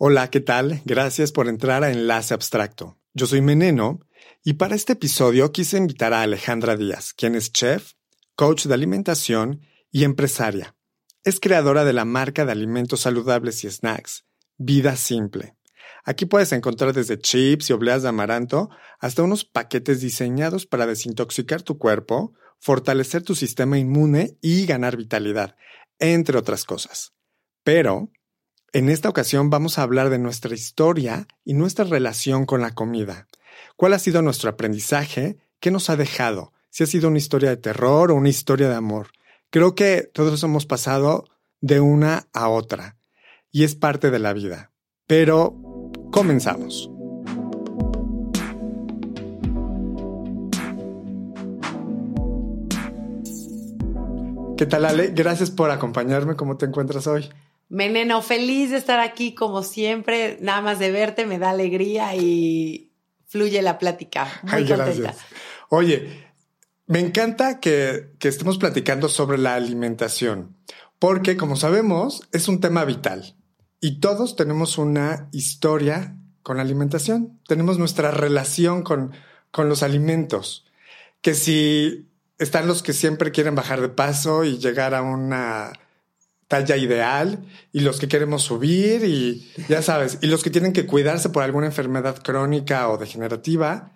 Hola, ¿qué tal? Gracias por entrar a Enlace Abstracto. Yo soy Meneno y para este episodio quise invitar a Alejandra Díaz, quien es chef, coach de alimentación y empresaria. Es creadora de la marca de alimentos saludables y snacks, Vida Simple. Aquí puedes encontrar desde chips y obleas de amaranto hasta unos paquetes diseñados para desintoxicar tu cuerpo, fortalecer tu sistema inmune y ganar vitalidad, entre otras cosas. Pero en esta ocasión vamos a hablar de nuestra historia y nuestra relación con la comida. ¿Cuál ha sido nuestro aprendizaje? ¿Qué nos ha dejado? Si ha sido una historia de terror o una historia de amor. Creo que todos hemos pasado de una a otra y es parte de la vida. Pero comenzamos. ¿Qué tal, Ale? Gracias por acompañarme. ¿Cómo te encuentras hoy? Meneno, feliz de estar aquí como siempre. Nada más de verte me da alegría y fluye la plática. Muy contenta. Oye, me encanta que, que estemos platicando sobre la alimentación, porque como sabemos es un tema vital y todos tenemos una historia con la alimentación. Tenemos nuestra relación con, con los alimentos, que si están los que siempre quieren bajar de paso y llegar a una talla ideal y los que queremos subir y ya sabes, y los que tienen que cuidarse por alguna enfermedad crónica o degenerativa.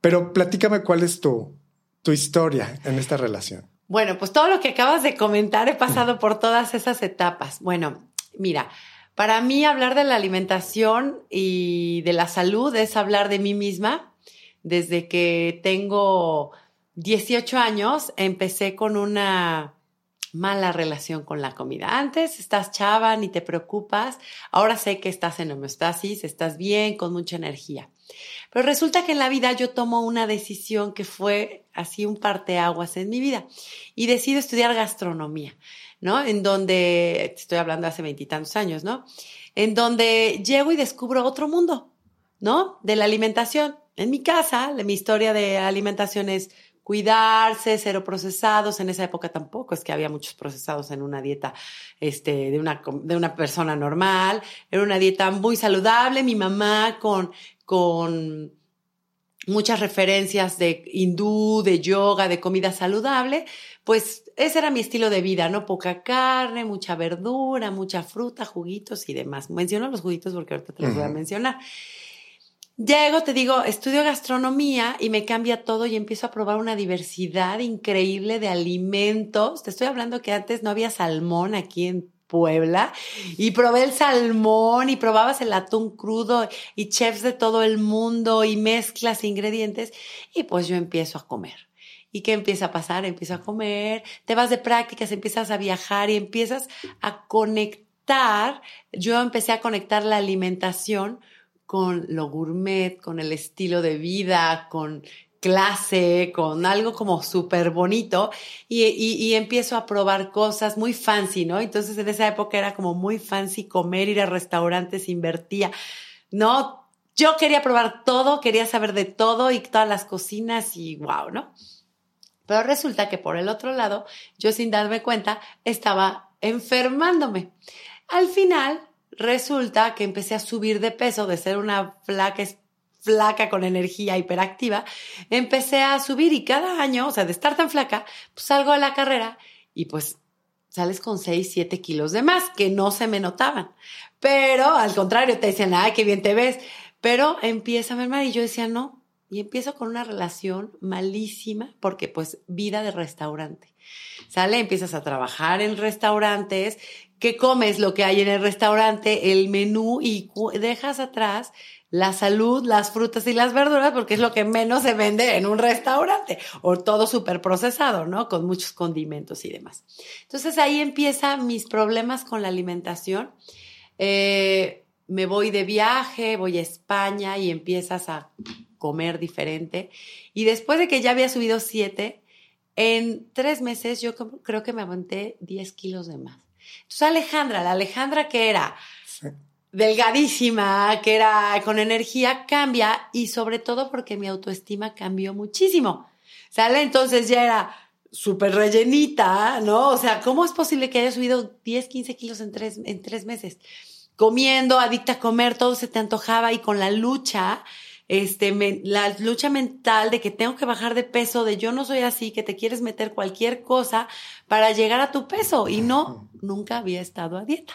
Pero platícame cuál es tu, tu historia en esta relación. Bueno, pues todo lo que acabas de comentar he pasado por todas esas etapas. Bueno, mira, para mí hablar de la alimentación y de la salud es hablar de mí misma. Desde que tengo 18 años empecé con una mala relación con la comida. Antes estás chava, ni te preocupas. Ahora sé que estás en homeostasis, estás bien, con mucha energía. Pero resulta que en la vida yo tomo una decisión que fue así un parteaguas en mi vida y decido estudiar gastronomía, ¿no? En donde, estoy hablando hace veintitantos años, ¿no? En donde llego y descubro otro mundo, ¿no? De la alimentación. En mi casa, mi historia de alimentación es cuidarse, cero procesados. En esa época tampoco es que había muchos procesados en una dieta este, de, una, de una persona normal. Era una dieta muy saludable. Mi mamá con, con muchas referencias de hindú, de yoga, de comida saludable, pues ese era mi estilo de vida, ¿no? Poca carne, mucha verdura, mucha fruta, juguitos y demás. Menciono los juguitos porque ahorita te los voy a mencionar. Llego, te digo, estudio gastronomía y me cambia todo y empiezo a probar una diversidad increíble de alimentos. Te estoy hablando que antes no había salmón aquí en Puebla y probé el salmón y probabas el atún crudo y chefs de todo el mundo y mezclas ingredientes y pues yo empiezo a comer. ¿Y qué empieza a pasar? Empiezo a comer, te vas de prácticas, empiezas a viajar y empiezas a conectar. Yo empecé a conectar la alimentación con lo gourmet, con el estilo de vida, con clase, con algo como súper bonito y, empiezo a probar cosas muy fancy, ¿no? Entonces en esa época era como muy fancy comer, ir a restaurantes, invertía, ¿no? Yo quería probar todo, quería saber de todo y todas las cocinas y wow, ¿no? Pero resulta que por el otro lado, yo sin darme cuenta, estaba enfermándome. Al final, resulta que empecé a subir de peso, de ser una flaca, flaca con energía hiperactiva, empecé a subir y cada año, o sea, de estar tan flaca, pues salgo a la carrera y pues sales con 6, 7 kilos de más, que no se me notaban. Pero al contrario, te decían, ay, qué bien te ves. Pero empieza a mermar y yo decía, no. Y empiezo con una relación malísima porque pues vida de restaurante. Sale, empiezas a trabajar en restaurantes, que comes lo que hay en el restaurante, el menú y dejas atrás la salud, las frutas y las verduras, porque es lo que menos se vende en un restaurante, o todo súper procesado, ¿no? Con muchos condimentos y demás. Entonces ahí empiezan mis problemas con la alimentación. Eh, me voy de viaje, voy a España y empiezas a comer diferente. Y después de que ya había subido siete, en tres meses yo creo que me aguanté 10 kilos de más. Entonces Alejandra, la Alejandra que era delgadísima, que era con energía, cambia y sobre todo porque mi autoestima cambió muchísimo. ¿Sale? Entonces ya era súper rellenita, ¿no? O sea, ¿cómo es posible que haya subido 10, 15 kilos en tres, en tres meses? comiendo, adicta a comer, todo se te antojaba y con la lucha, este, la lucha mental de que tengo que bajar de peso, de yo no soy así, que te quieres meter cualquier cosa para llegar a tu peso y no, nunca había estado a dieta.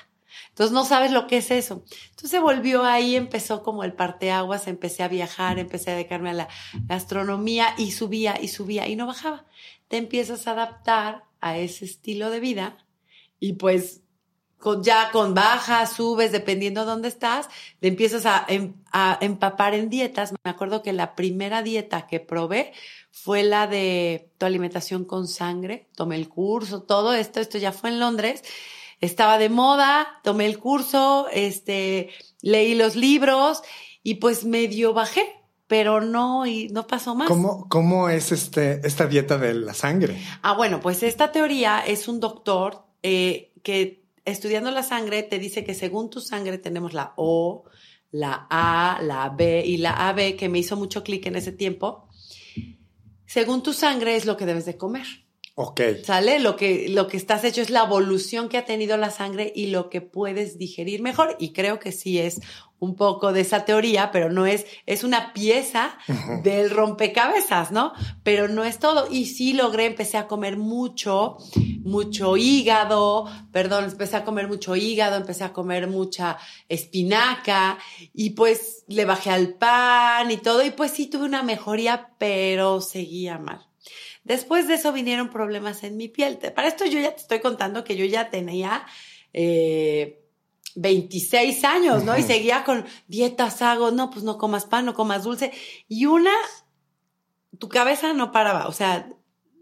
Entonces no sabes lo que es eso. Entonces se volvió ahí, empezó como el parteaguas, empecé a viajar, empecé a dedicarme a la gastronomía y subía y subía y no bajaba. Te empiezas a adaptar a ese estilo de vida y pues con, ya con bajas, subes, dependiendo de dónde estás, te empiezas a, em, a, empapar en dietas. Me acuerdo que la primera dieta que probé fue la de tu alimentación con sangre. Tomé el curso, todo esto, esto ya fue en Londres. Estaba de moda, tomé el curso, este, leí los libros y pues medio bajé, pero no, y no pasó más. ¿Cómo, cómo es este, esta dieta de la sangre? Ah, bueno, pues esta teoría es un doctor eh, que estudiando la sangre te dice que según tu sangre tenemos la O, la A, la B y la AB, que me hizo mucho clic en ese tiempo. Según tu sangre es lo que debes de comer. Ok. ¿Sale? Lo que, lo que estás hecho es la evolución que ha tenido la sangre y lo que puedes digerir mejor. Y creo que sí es un poco de esa teoría, pero no es, es una pieza del rompecabezas, ¿no? Pero no es todo. Y sí logré, empecé a comer mucho, mucho hígado, perdón, empecé a comer mucho hígado, empecé a comer mucha espinaca y pues le bajé al pan y todo y pues sí tuve una mejoría, pero seguía mal. Después de eso vinieron problemas en mi piel. Para esto yo ya te estoy contando que yo ya tenía... Eh, 26 años, ¿no? Y seguía con dietas, hago, no, pues no comas pan, no comas dulce. Y una, tu cabeza no paraba. O sea,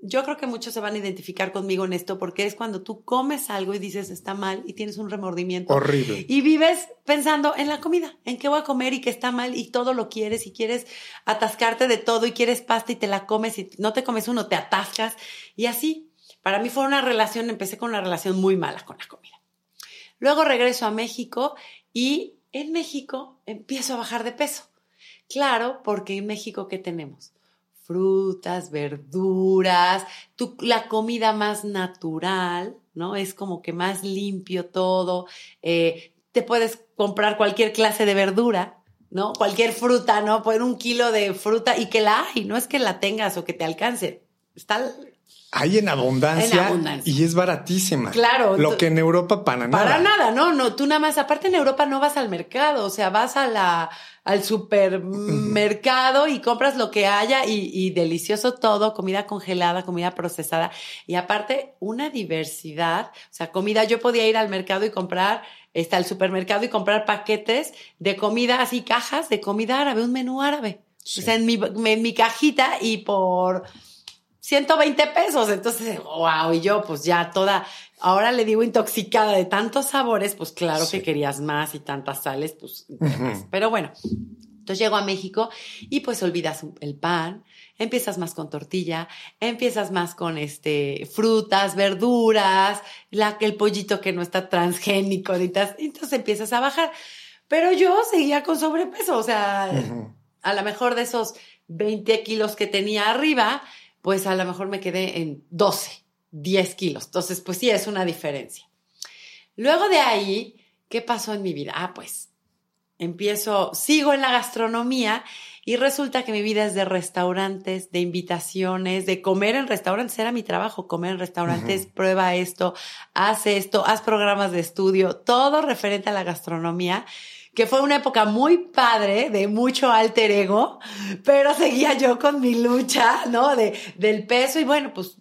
yo creo que muchos se van a identificar conmigo en esto porque es cuando tú comes algo y dices está mal y tienes un remordimiento. Horrible. Y vives pensando en la comida, en qué voy a comer y que está mal y todo lo quieres y quieres atascarte de todo y quieres pasta y te la comes y no te comes uno, te atascas. Y así, para mí fue una relación, empecé con una relación muy mala con la comida. Luego regreso a México y en México empiezo a bajar de peso. Claro, porque en México, ¿qué tenemos? Frutas, verduras, la comida más natural, ¿no? Es como que más limpio todo. Eh, te puedes comprar cualquier clase de verdura, ¿no? Cualquier fruta, ¿no? Poner un kilo de fruta y que la hay, no es que la tengas o que te alcance. Está hay en abundancia, y es baratísima. Claro. Lo que en Europa para nada. Para nada, no, no, tú nada más, aparte en Europa no vas al mercado, o sea, vas a la, al supermercado y compras lo que haya y, y delicioso todo, comida congelada, comida procesada y aparte una diversidad, o sea, comida, yo podía ir al mercado y comprar, está al supermercado y comprar paquetes de comida, así cajas de comida árabe, un menú árabe. O sea, en mi, en mi cajita y por 120 pesos. Entonces, wow, y yo pues ya toda, ahora le digo intoxicada de tantos sabores, pues claro que querías más y tantas sales, pues, pero bueno. Entonces llego a México y pues olvidas el pan, empiezas más con tortilla, empiezas más con este frutas, verduras, la, el pollito que no está transgénico, entonces empiezas a bajar. Pero yo seguía con sobrepeso, o sea, a lo mejor de esos 20 kilos que tenía arriba, pues a lo mejor me quedé en 12, 10 kilos. Entonces, pues sí, es una diferencia. Luego de ahí, ¿qué pasó en mi vida? Ah, pues empiezo, sigo en la gastronomía y resulta que mi vida es de restaurantes, de invitaciones, de comer en restaurantes. Era mi trabajo, comer en restaurantes, prueba esto, haz esto, haz programas de estudio, todo referente a la gastronomía que fue una época muy padre, de mucho alter ego, pero seguía yo con mi lucha, ¿no? De, del peso y bueno, pues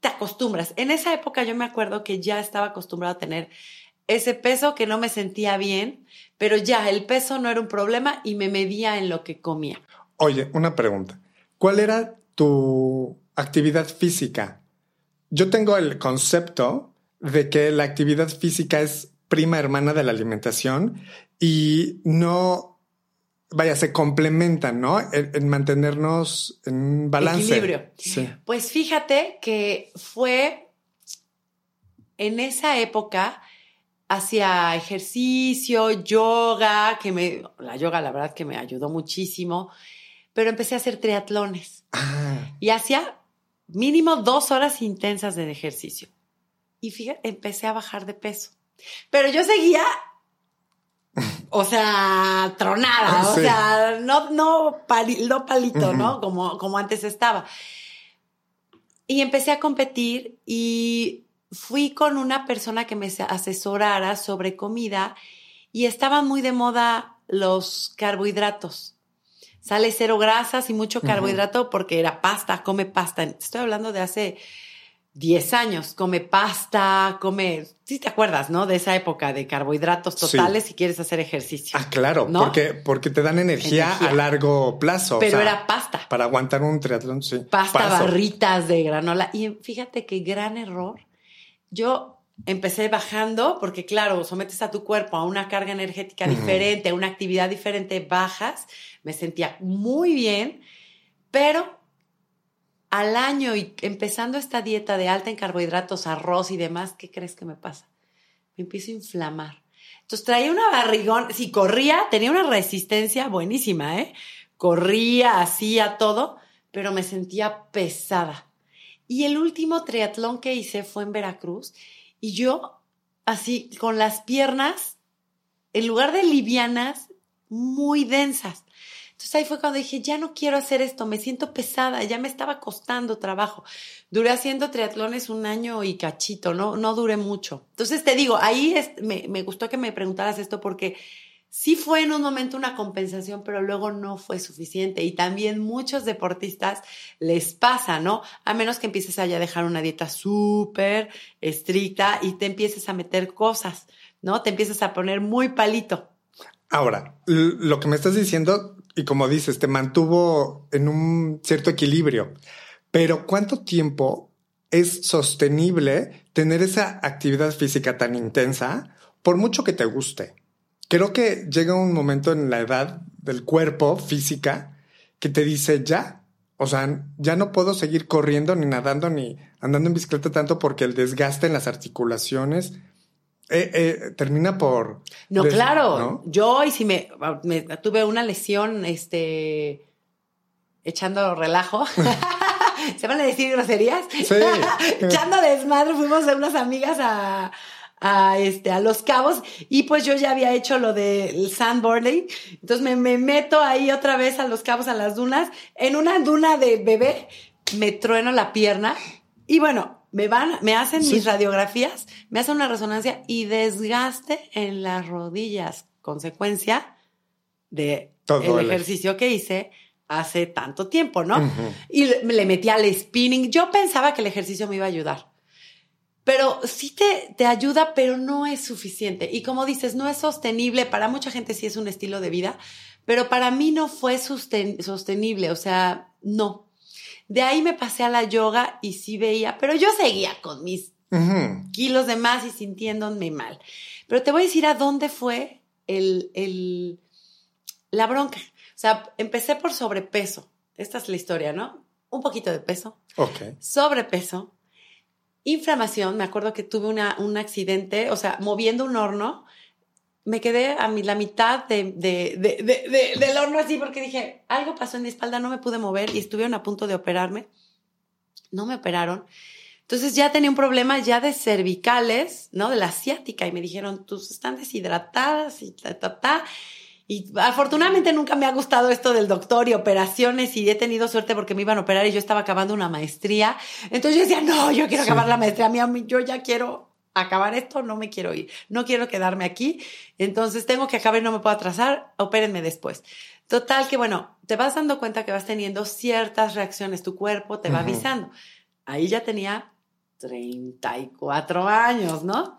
te acostumbras. En esa época yo me acuerdo que ya estaba acostumbrado a tener ese peso que no me sentía bien, pero ya el peso no era un problema y me medía en lo que comía. Oye, una pregunta. ¿Cuál era tu actividad física? Yo tengo el concepto de que la actividad física es prima hermana de la alimentación y no, vaya, se complementan, ¿no? En, mantenernos en balance. Equilibrio. Sí. Pues fíjate que fue en esa época hacia ejercicio, yoga, que me, la yoga la verdad que me ayudó muchísimo, pero empecé a hacer triatlones. Ah. Y hacía mínimo dos horas intensas de ejercicio. Y fíjate, empecé a bajar de peso. Pero yo seguía o sea, tronada, o sea, no, no, no palito, ¿no? Como, como antes estaba. Y empecé a competir y fui con una persona que me asesorara sobre comida y estaban muy de moda los carbohidratos. Sale cero grasas y mucho carbohidrato porque era pasta, come pasta. Estoy hablando de hace 10 años, come pasta, come, si te acuerdas, ¿no? De esa época de carbohidratos totales si quieres hacer ejercicio. Ah, claro, porque, porque te dan energía, a largo plazo. Pero era pasta. Para aguantar un triatlón, sí. Pasta, barritas de granola. Y fíjate qué gran error. Yo empecé bajando, porque claro, sometes a tu cuerpo a una carga energética diferente, a una actividad diferente, bajas. Me sentía muy bien, pero al año y empezando esta dieta de alta en carbohidratos, arroz y demás, ¿qué crees que me pasa? Me empiezo a inflamar. Entonces traía una barrigón, si corría, tenía una resistencia buenísima, ¿eh? Corría, hacía todo, pero me sentía pesada. Y el último triatlón que hice fue en Veracruz y yo, así, con las piernas, en lugar de livianas, muy densas. Entonces ahí fue cuando dije, ya no quiero hacer esto, me siento pesada, ya me estaba costando trabajo. Duré haciendo triatlones un año y cachito, no, no duré mucho. Entonces te digo, ahí me, me gustó que me preguntaras esto porque sí fue en un momento una compensación, pero luego no fue suficiente. Y también muchos deportistas les pasa, ¿no? A menos que empieces a ya dejar una dieta súper estricta y te empieces a meter cosas, ¿no? Te empiezas a poner muy palito. Ahora, lo que me estás diciendo y como dices, te mantuvo en un cierto equilibrio. Pero ¿cuánto tiempo es sostenible tener esa actividad física tan intensa por mucho que te guste? Creo que llega un momento en la edad del cuerpo física que te dice ya, o sea, ya no puedo seguir corriendo ni nadando ni andando en bicicleta tanto porque el desgaste en las articulaciones eh, eh, termina por... No, claro. Yo, y si me, tuve una lesión, este, echando relajo. ¿Se van a decir groserías? Sí. echando desmadre, fuimos de unas amigas a, a, este, a Los Cabos y pues yo ya había hecho lo del sandboarding. Entonces me, me meto ahí otra vez a Los Cabos, a las dunas. En una duna de bebé me trueno la pierna y bueno, me van, me hacen mis radiografías, me hacen una resonancia y desgaste en las rodillas, consecuencia de el ejercicio que hice hace tanto tiempo, ¿no? Y le, metí al spinning. Yo pensaba que el ejercicio me iba a ayudar. Pero sí te, te ayuda, pero no es suficiente. Y como dices, no es sostenible. Para mucha gente sí es un estilo de vida, pero para mí no fue sostenible. O sea, no. De ahí me pasé a la yoga y sí veía, pero yo seguía con mis kilos de más y sintiéndome mal. Pero te voy a decir a dónde fue el, el, la bronca. O sea, empecé por sobrepeso. Esta es la historia, ¿no? Un poquito de peso. Ok. Sobrepeso. Inflamación. Me acuerdo que tuve una, un accidente, o sea, moviendo un horno me quedé a mi, la mitad de, de, de, del horno así porque dije, algo pasó en mi espalda, no me pude mover y estuvieron a punto de operarme. No me operaron. Entonces ya tenía un problema ya de cervicales, ¿no? De la asiática y me dijeron, tú están deshidratadas y ta, ta, ta. Y afortunadamente nunca me ha gustado esto del doctor y operaciones y he tenido suerte porque me iban a operar y yo estaba acabando una maestría. Entonces yo decía, no, yo quiero acabar la maestría, mí, yo ya quiero acabar esto, no me quiero ir, no quiero quedarme aquí, entonces tengo que acabar y no me puedo atrasar, opérenme después. Total que bueno, te vas dando cuenta que vas teniendo ciertas reacciones, tu cuerpo te va avisando. Ahí ya tenía 34 años, ¿no?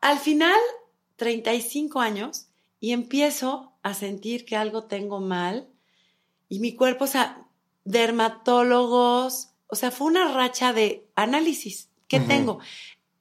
Al final, 35 años y empiezo a sentir que algo tengo mal y mi cuerpo, o sea, dermatólogos, o sea, fue una racha de análisis. ¿Qué tengo?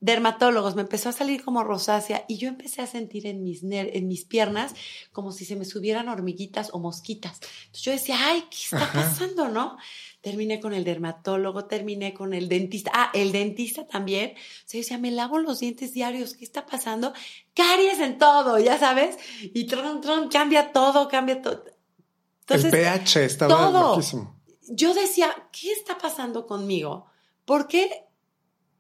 Dermatólogos, me empezó a salir como rosácea y yo empecé a sentir en mis, en mis piernas como si se me subieran hormiguitas o mosquitas. Entonces yo decía, ay, ¿qué está pasando, no? Terminé con el dermatólogo, terminé con el dentista. Ah, el dentista también. O sea, yo decía, me lavo los dientes diarios, ¿qué está pasando? Caries en todo, ya sabes. Y tron, tron, cambia todo, cambia todo. el pH estaba todo. Yo decía, ¿qué está pasando conmigo? ¿Por qué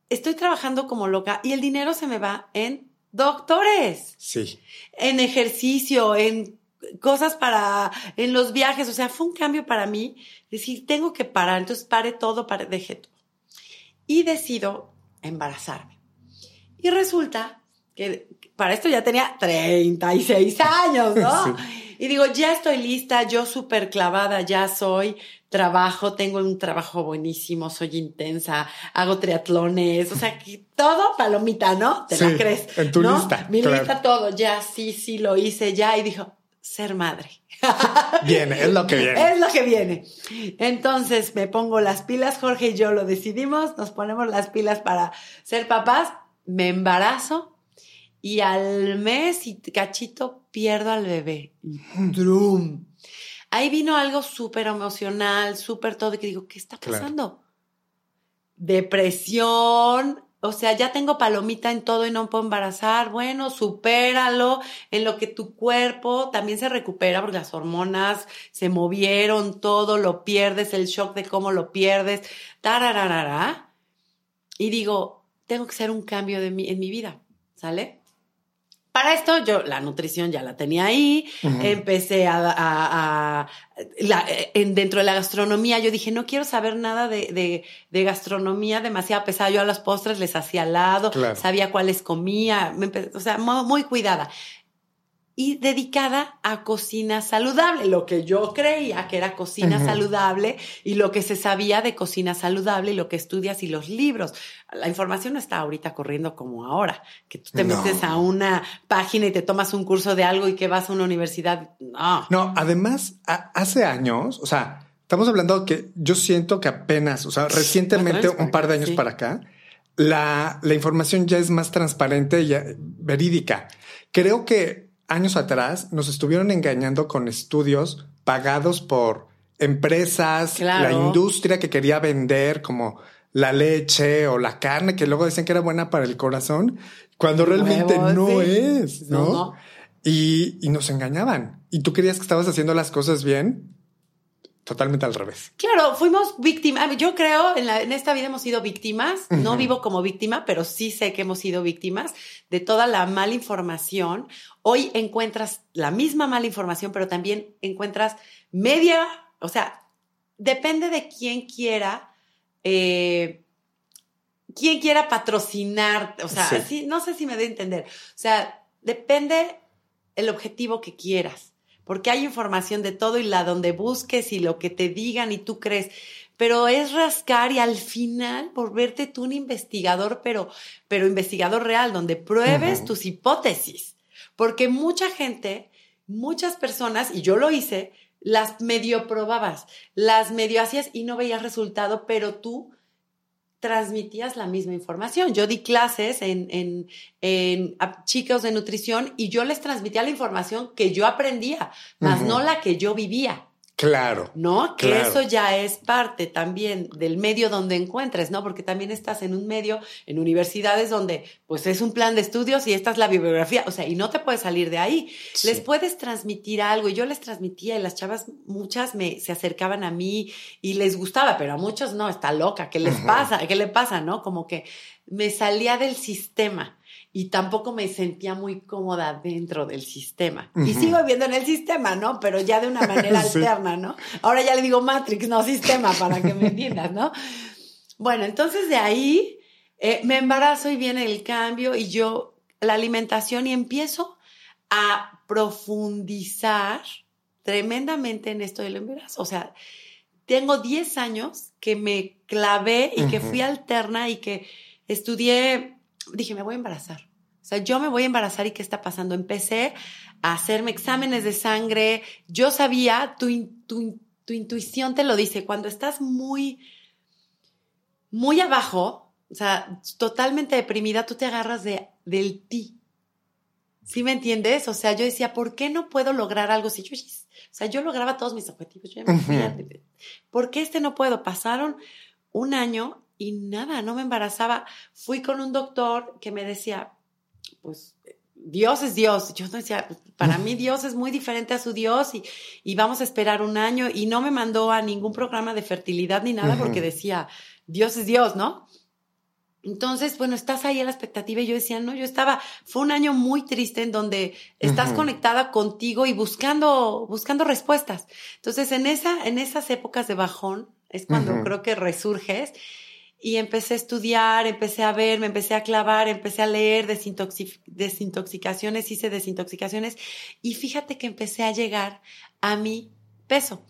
estoy trabajando como loca y el dinero se me va en doctores. Sí. En ejercicio, en cosas para, en los viajes, o sea, fue un cambio para mí, decir, tengo que parar, entonces pare todo, pare, dejé todo. Y decido embarazarme. Y resulta que para esto ya tenía 36 años, ¿no? Y digo, ya estoy lista, yo súper clavada, ya soy, trabajo, tengo un trabajo buenísimo, soy intensa, hago triatlones, o sea, que todo palomita, ¿no? Te la crees. En tu ¿no? lista. Mi claro. lista todo, ya, sí, sí, lo hice ya. Y dijo, ser madre. Viene, es lo que viene. Es lo que viene. Entonces me pongo las pilas, Jorge y yo lo decidimos, nos ponemos las pilas para ser papás, me embarazo y al mes y cachito pierdo al bebé. ¡drum! Ahí vino algo súper emocional, súper todo, y que digo, ¿qué está Claro. pasando? Depresión, o sea, ya tengo palomita en todo y no me puedo embarazar. Bueno, supéralo en lo que tu cuerpo también se recupera porque las hormonas se movieron, todo lo pierdes, el shock de cómo lo pierdes, tarararara. Y digo, tengo que hacer un cambio de mi, en mi vida, ¿sale? Para esto yo la nutrición ya la tenía ahí, empecé a, a- a- la- en, dentro de la gastronomía, yo dije, no quiero saber nada de, de- de gastronomía demasiado pesada, yo a los postres les hacía al lado, Claro. sabía cuáles comía, me o sea, mu- muy cuidada. Y dedicada a cocina saludable, lo que yo creía que era cocina saludable y lo que se sabía de cocina saludable y lo que estudias y los libros. La información no está ahorita corriendo como ahora, que tú te No. metes a una página y te tomas un curso de algo y que vas a una universidad. No. No, además, a- hace años, o sea, estamos hablando que yo siento que apenas, o sea, recientemente, un par de años sí. para acá, la, la información ya es más transparente y verídica. Creo que años atrás nos estuvieron engañando con estudios pagados por empresas, Claro. la industria que quería vender como la leche o la carne que luego decían que era buena para el corazón, cuando realmente no sí. es, ¿no? No, no. Y, y nos engañaban. Y tú creías que estabas haciendo las cosas bien, totalmente al revés. Claro, fuimos víctimas. Yo creo en, la- en esta vida hemos sido víctimas. No vivo como víctima, pero sí sé que hemos sido víctimas de toda la mala información. Hoy encuentras la misma mala información, pero también encuentras media, o sea, depende de quién quiera, eh, quién quiera patrocinar. O sea, Sí. no sé si me de entender. O sea, depende el objetivo que quieras porque hay información de todo y la donde busques y lo que te digan y tú crees, pero es rascar y al final volverte tú un investigador, pero, pero investigador real, donde pruebes tus hipótesis, porque mucha gente, muchas personas, y yo lo hice, las medio probabas, las medio hacías y no veías resultado, pero tú transmitías la misma información. Yo di clases en, en, en a chicos de nutrición y yo les transmitía la información que yo aprendía, más no la que yo vivía. Claro. ¿no? Que Claro. eso ya es parte también del medio donde encuentres, ¿no? Porque también estás en un medio, en universidades donde pues es un plan de estudios y esta es la bibliografía, o sea, y no te puedes salir de ahí. Sí. Les puedes transmitir algo y yo les transmitía y las chavas, muchas me, se acercaban a mí y les gustaba, pero a muchos no, está loca, ¿qué les pasa? ¿Qué le pasa? ¿No? Como que me salía del sistema y tampoco me sentía muy cómoda dentro del sistema. Y sigo viviendo en el sistema, ¿no? Pero ya de una manera Sí. alterna, ¿no? Ahora ya le digo Matrix, no sistema, para que me entiendas, ¿no? Bueno, entonces de ahí eh, me embarazo y viene el cambio y yo la alimentación y empiezo a profundizar tremendamente en esto del embarazo. O sea, tengo 10 años que me clavé y que fui alterna y que estudié, dije, me voy a embarazar. O sea, yo me voy a embarazar y qué está pasando. Empecé a hacerme exámenes de sangre. Yo sabía, tu, tu, tu intuición te lo dice, cuando estás muy, muy abajo, o sea, totalmente deprimida, tú te agarras de, del ti. ¿Sí me entiendes? O sea, yo decía, ¿por qué no puedo lograr algo si yo, o sea, yo lograba todos mis objetivos? Yo ya me. ¿Por qué este no puedo? Pasaron un año y nada, no me embarazaba. Fui con un doctor que me decía, pues Dios es Dios. Yo decía, para mí Dios es muy diferente a su Dios y, y vamos a esperar un año y no me mandó a ningún programa de fertilidad ni nada porque decía, Dios es Dios, ¿no? Entonces, bueno, estás ahí a la expectativa y yo decía, no, yo estaba, fue un año muy triste en donde estás conectada contigo y buscando, buscando respuestas. Entonces, en esa, en esas épocas de bajón es cuando creo que resurges y empecé a estudiar, empecé a ver, me empecé a clavar, empecé a leer desintoxicaciones, hice desintoxicaciones y fíjate que empecé a llegar a mi peso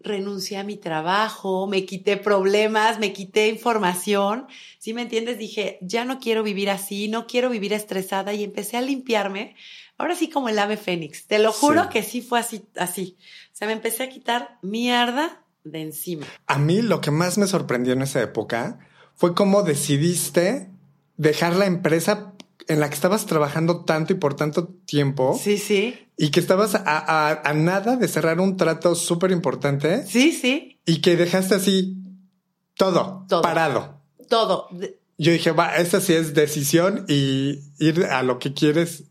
renuncié a mi trabajo, me quité problemas, me quité información, ¿sí me entiendes? Dije, ya no quiero vivir así, no quiero vivir estresada y empecé a limpiarme. Ahora sí como el ave fénix, te lo juro que sí fue así, así. O sea, me empecé a quitar mierda de encima. A mí lo que más me sorprendió en esa época fue cómo decidiste dejar la empresa en la que estabas trabajando tanto y por tanto tiempo. Sí, sí. Y que estabas a, nada de cerrar un trato súper importante. Sí, sí. Y que dejaste así todo, todo. parado. Todo. Yo dije, va, esa sí es decisión y ir a lo que quieres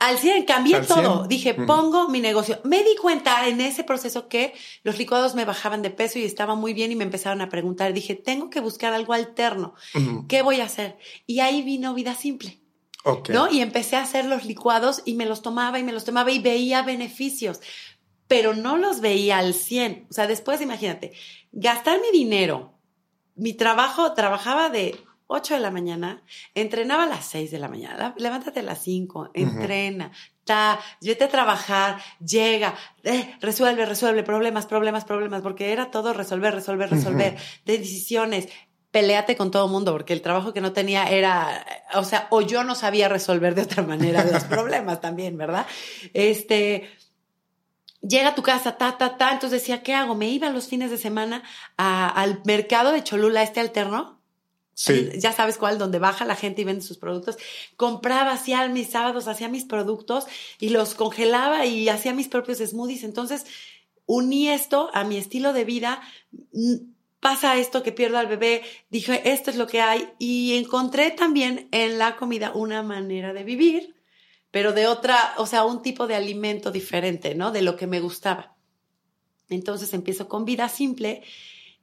al 100, cambié todo. Dije, pongo mi negocio. Me di cuenta en ese proceso que los licuados me bajaban de peso y estaba muy bien y me empezaron a preguntar. Dije, tengo que buscar algo alterno. ¿Qué voy a hacer? Y ahí vino vida simple. ¿No? Y empecé a hacer los licuados y me los tomaba y me los tomaba y veía beneficios, pero no los veía al 100. O sea, después imagínate, gastar mi dinero, mi trabajo, trabajaba de 8 de la mañana, entrenaba a las 6 de la mañana, levántate a las 5, entrena, ta, vete a trabajar, llega, eh, resuelve, resuelve, problemas, problemas, problemas, porque era todo resolver, resolver, resolver, de decisiones, peleate con todo el mundo, porque el trabajo que no tenía era, o sea, o yo no sabía resolver de otra manera los problemas también, ¿verdad? Este, llega a tu casa, ta, ta, ta, entonces decía, ¿qué hago? Me iba los fines de semana al mercado de Cholula, este alterno. Sí. Ya sabes cuál, donde baja la gente y vende sus productos. Compraba, hacía mis sábados, hacía mis productos y los congelaba y hacía mis propios smoothies. Entonces, uní esto a mi estilo de vida pasa esto que pierdo al bebé, dije, esto es lo que hay y encontré también en la comida una manera de vivir, pero de otra, o sea, un tipo de alimento diferente, ¿no? De lo que me gustaba. Entonces empiezo con vida simple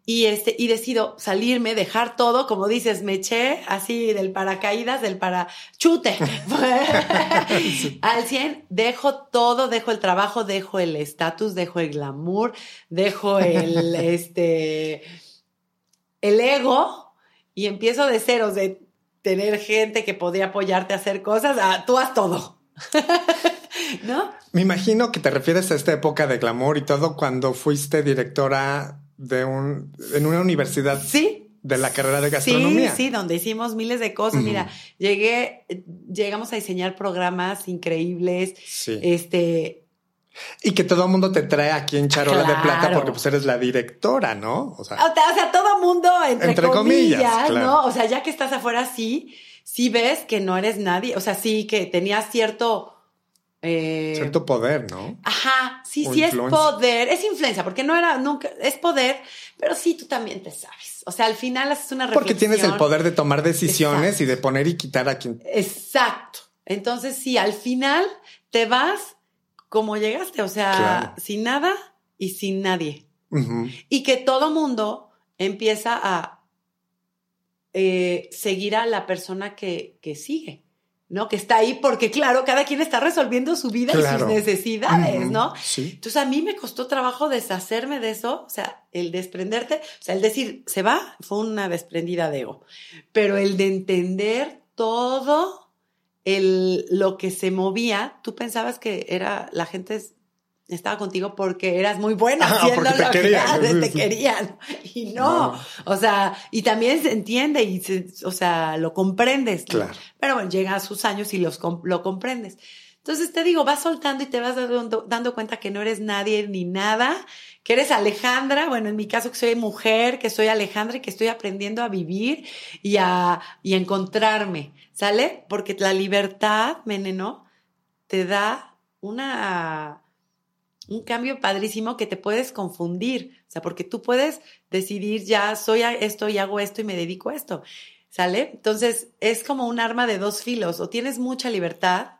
y este y decido salirme, dejar todo, como dices, me eché así del paracaídas, del parachute. Al 100 dejo todo, dejo el trabajo, dejo el estatus, dejo el glamour, dejo el este el ego y empiezo de ceros, de tener gente que podría apoyarte a hacer cosas, a, tú haz todo. ¿No? Me imagino que te refieres a esta época de glamour y todo cuando fuiste directora de un, en una universidad. Sí. De la carrera de gastronomía. Sí, sí, donde hicimos miles de cosas. Mira, llegué, llegamos a diseñar programas increíbles. Sí. Este, y que todo el mundo te trae aquí en charola de plata porque pues eres la directora, ¿no? O sea, o sea todo mundo entre, comillas, ¿no? O sea, ya que estás afuera, sí, sí ves que no eres nadie. O sea, sí que tenías cierto... Eh, cierto poder, ¿no? Ajá, sí, sí es poder, es influencia, porque no era nunca, es poder, pero sí tú también te sabes. O sea, al final haces una reflexión. Porque tienes el poder de tomar decisiones y de poner y quitar a quien. Exacto. Entonces, sí, al final te vas como llegaste, o sea, sin nada y sin nadie. Y que todo mundo empieza a eh, seguir a la persona que, que, sigue, ¿no? Que está ahí porque, claro, cada quien está resolviendo su vida y sus necesidades, ¿no? Entonces a mí me costó trabajo deshacerme de eso, o sea, el desprenderte, o sea, el decir, se va, fue una desprendida de ego, pero el de entender todo el, lo que se movía, tú pensabas que era la gente estaba contigo porque eras muy buena ah, haciendo lo te querían. te querían. Y no, o sea, y también se entiende y se, o sea, lo comprendes. Claro. Pero bueno, llega a sus años y los, lo comprendes. Entonces te digo, vas soltando y te vas dando, dando, cuenta que no eres nadie ni nada, que eres Alejandra, bueno, en mi caso que soy mujer, que soy Alejandra y que estoy aprendiendo a vivir y a, y a encontrarme. ¿Sale? Porque la libertad, meneno, te da una, un cambio padrísimo que te puedes confundir. O sea, porque tú puedes decidir ya soy esto y hago esto y me dedico a esto. ¿Sale? Entonces es como un arma de dos filos. O tienes mucha libertad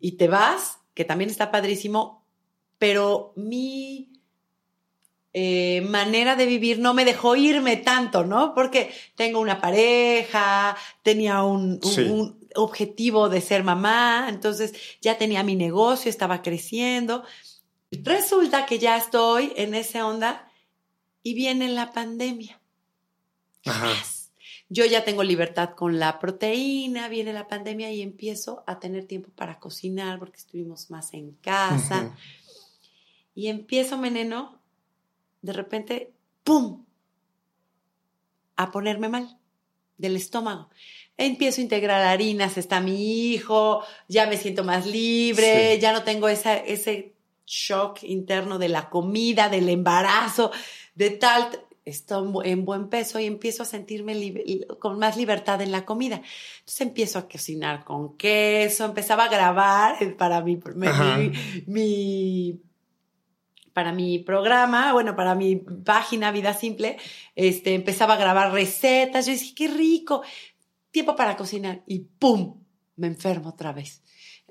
y te vas, que también está padrísimo, pero mi, eh, manera de vivir no me dejó irme tanto, ¿no? Porque tengo una pareja, tenía un, un- Sí. un objetivo de ser mamá, entonces ya tenía mi negocio, estaba creciendo. Resulta que ya estoy en esa onda y viene la pandemia. Ajá. Yo ya tengo libertad con la proteína, viene la pandemia y empiezo a tener tiempo para cocinar porque estuvimos más en casa. Y empiezo, veneno, de repente, ¡pum! a ponerme mal del estómago. Empiezo a integrar harinas, está mi hijo, ya me siento más libre, Sí. ya no tengo esa, ese shock interno de la comida, del embarazo, de tal, estoy en bu- en buen peso y empiezo a sentirme con más libertad en la comida. Entonces empiezo a cocinar con queso, empezaba a grabar eh, para mi para mi programa, bueno, para mi página Vida Simple, este, empezaba a grabar recetas. Yo dije, qué rico, tiempo para cocinar. Y ¡pum! Me enfermo otra vez.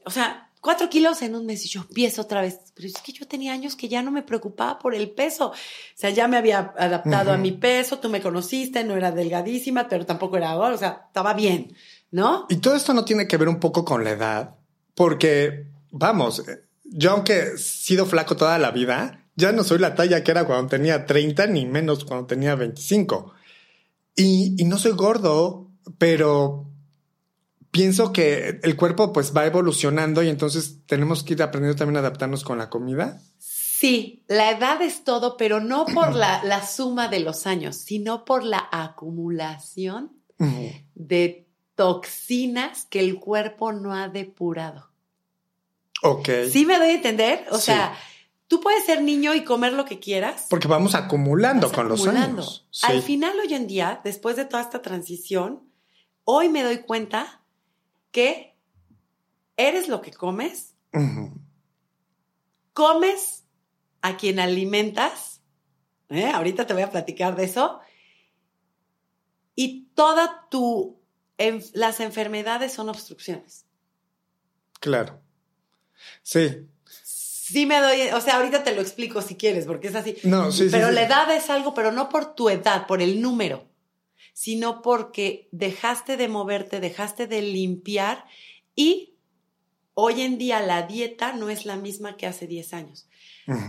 O sea, cuatro kilos en un mes y yo empiezo otra vez. Pero es que yo tenía años que ya no me preocupaba por el peso. O sea, ya me había adaptado a mi peso, tú me conociste, no era delgadísima, pero tampoco era gorda, o sea, estaba bien, ¿no? Y todo esto no tiene que ver un poco con la edad, porque, vamos, yo aunque he sido flaco toda la vida, ya no soy la talla que era cuando tenía 30, ni menos cuando tenía 25. Y, y no soy gordo, pero pienso que el cuerpo pues va evolucionando y entonces tenemos que ir aprendiendo también a adaptarnos con la comida. Sí, la edad es todo, pero no por la, la suma de los años, sino por la acumulación de toxinas que el cuerpo no ha depurado. Ok. ¿Sí me doy a entender? O Sí. sea, tú puedes ser niño y comer lo que quieras. Porque vamos acumulando vas con los años. Sí. Al final, hoy en día, después de toda esta transición, hoy me doy cuenta que eres lo que comes, comes a quien alimentas. ¿eh? Ahorita te voy a platicar de eso. Y toda tu en- las enfermedades son obstrucciones. Claro. Sí. Sí me doy, o sea, ahorita te lo explico si quieres, porque es así. No, sí, pero sí. la edad es algo, pero no por tu edad, por el número, sino porque dejaste de moverte, dejaste de limpiar y hoy en día la dieta no es la misma que hace 10 años.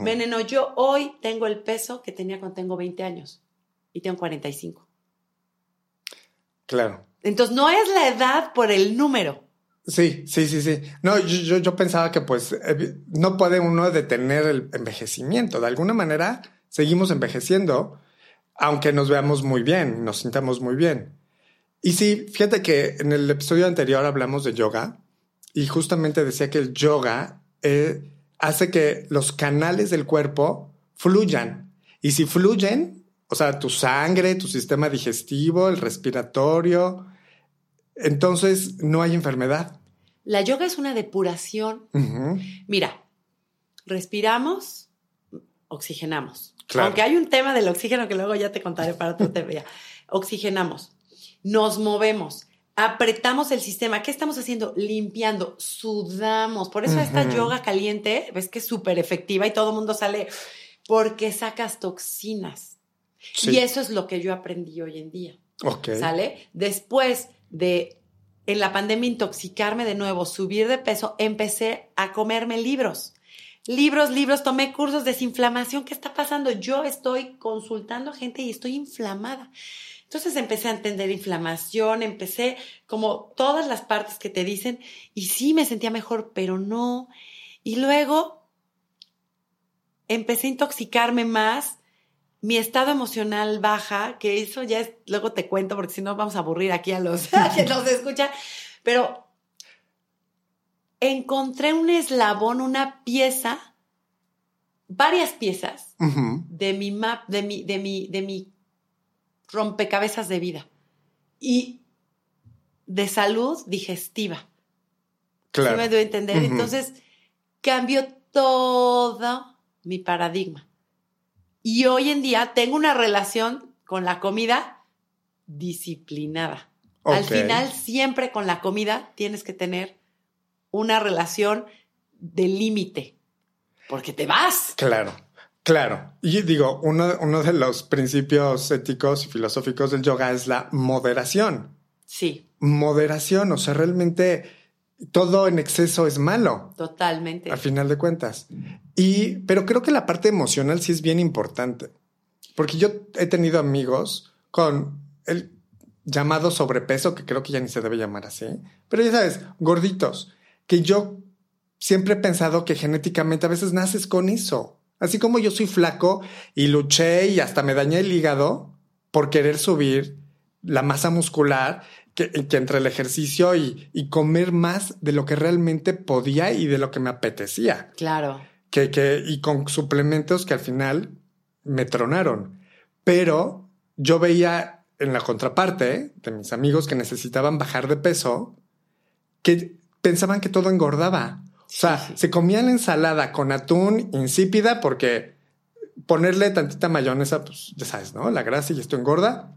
Veneno, yo hoy tengo el peso que tenía cuando tengo 20 años y tengo 45. Claro. Entonces no es la edad por el número. Sí, sí, sí, sí. No, yo, yo, yo pensaba que pues evi- no puede uno detener el envejecimiento. De alguna manera seguimos envejeciendo, aunque nos veamos muy bien, nos sintamos muy bien. Y sí, fíjate que en el episodio anterior hablamos de yoga y justamente decía que el yoga eh, hace que los canales del cuerpo fluyan. Y si fluyen, o sea, tu sangre, tu sistema digestivo, el respiratorio, entonces no hay enfermedad. La yoga es una depuración. Mira, respiramos, oxigenamos. Claro. Aunque hay un tema del oxígeno que luego ya te contaré para otro tema. ya. Oxigenamos, nos movemos, apretamos el sistema. ¿Qué estamos haciendo? Limpiando, sudamos. Por eso esta yoga caliente, ves que es súper efectiva y todo el mundo sale porque sacas toxinas. Sí. Y eso es lo que yo aprendí hoy en día. Ok. ¿Sale? Después de en la pandemia intoxicarme de nuevo, subir de peso, empecé a comerme libros. Libros, libros, tomé cursos de desinflamación. ¿Qué está pasando? Yo estoy consultando a gente y estoy inflamada. Entonces empecé a entender inflamación, empecé como todas las partes que te dicen y sí me sentía mejor, pero no. Y luego empecé a intoxicarme más mi estado emocional baja, que eso ya es, luego te cuento porque si no vamos a aburrir aquí a los que nos escuchan, pero encontré un eslabón, una pieza, varias piezas de mi map, de mi, de mi, de mi rompecabezas de vida y de salud digestiva. ¿Sí Claro. me doy a entender? Entonces, cambió todo mi paradigma. Y hoy en día tengo una relación con la comida disciplinada. Al final, siempre con la comida tienes que tener una relación de límite, porque te vas. Claro. Claro. Y digo, uno, uno de los principios éticos y filosóficos del yoga es la moderación. Sí. Moderación, o sea, realmente todo en exceso es malo. Totalmente. A final de cuentas. Y, pero creo que la parte emocional sí es bien importante. Porque yo he tenido amigos con el llamado sobrepeso, que creo que ya ni se debe llamar así, pero ya sabes, gorditos, que yo siempre he pensado que genéticamente a veces naces con eso. Así como yo soy flaco y luché y hasta me dañé el hígado por querer subir la masa muscular que, entre el ejercicio y, y, comer más de lo que realmente podía y de lo que me apetecía. Claro. Que, que, y con suplementos que al final me tronaron. Pero yo veía en la contraparte de mis amigos que necesitaban bajar de peso, que pensaban que todo engordaba. O sea, se comían ensalada con atún insípida porque ponerle tantita mayonesa, pues ya sabes, ¿no? La grasa y esto engorda.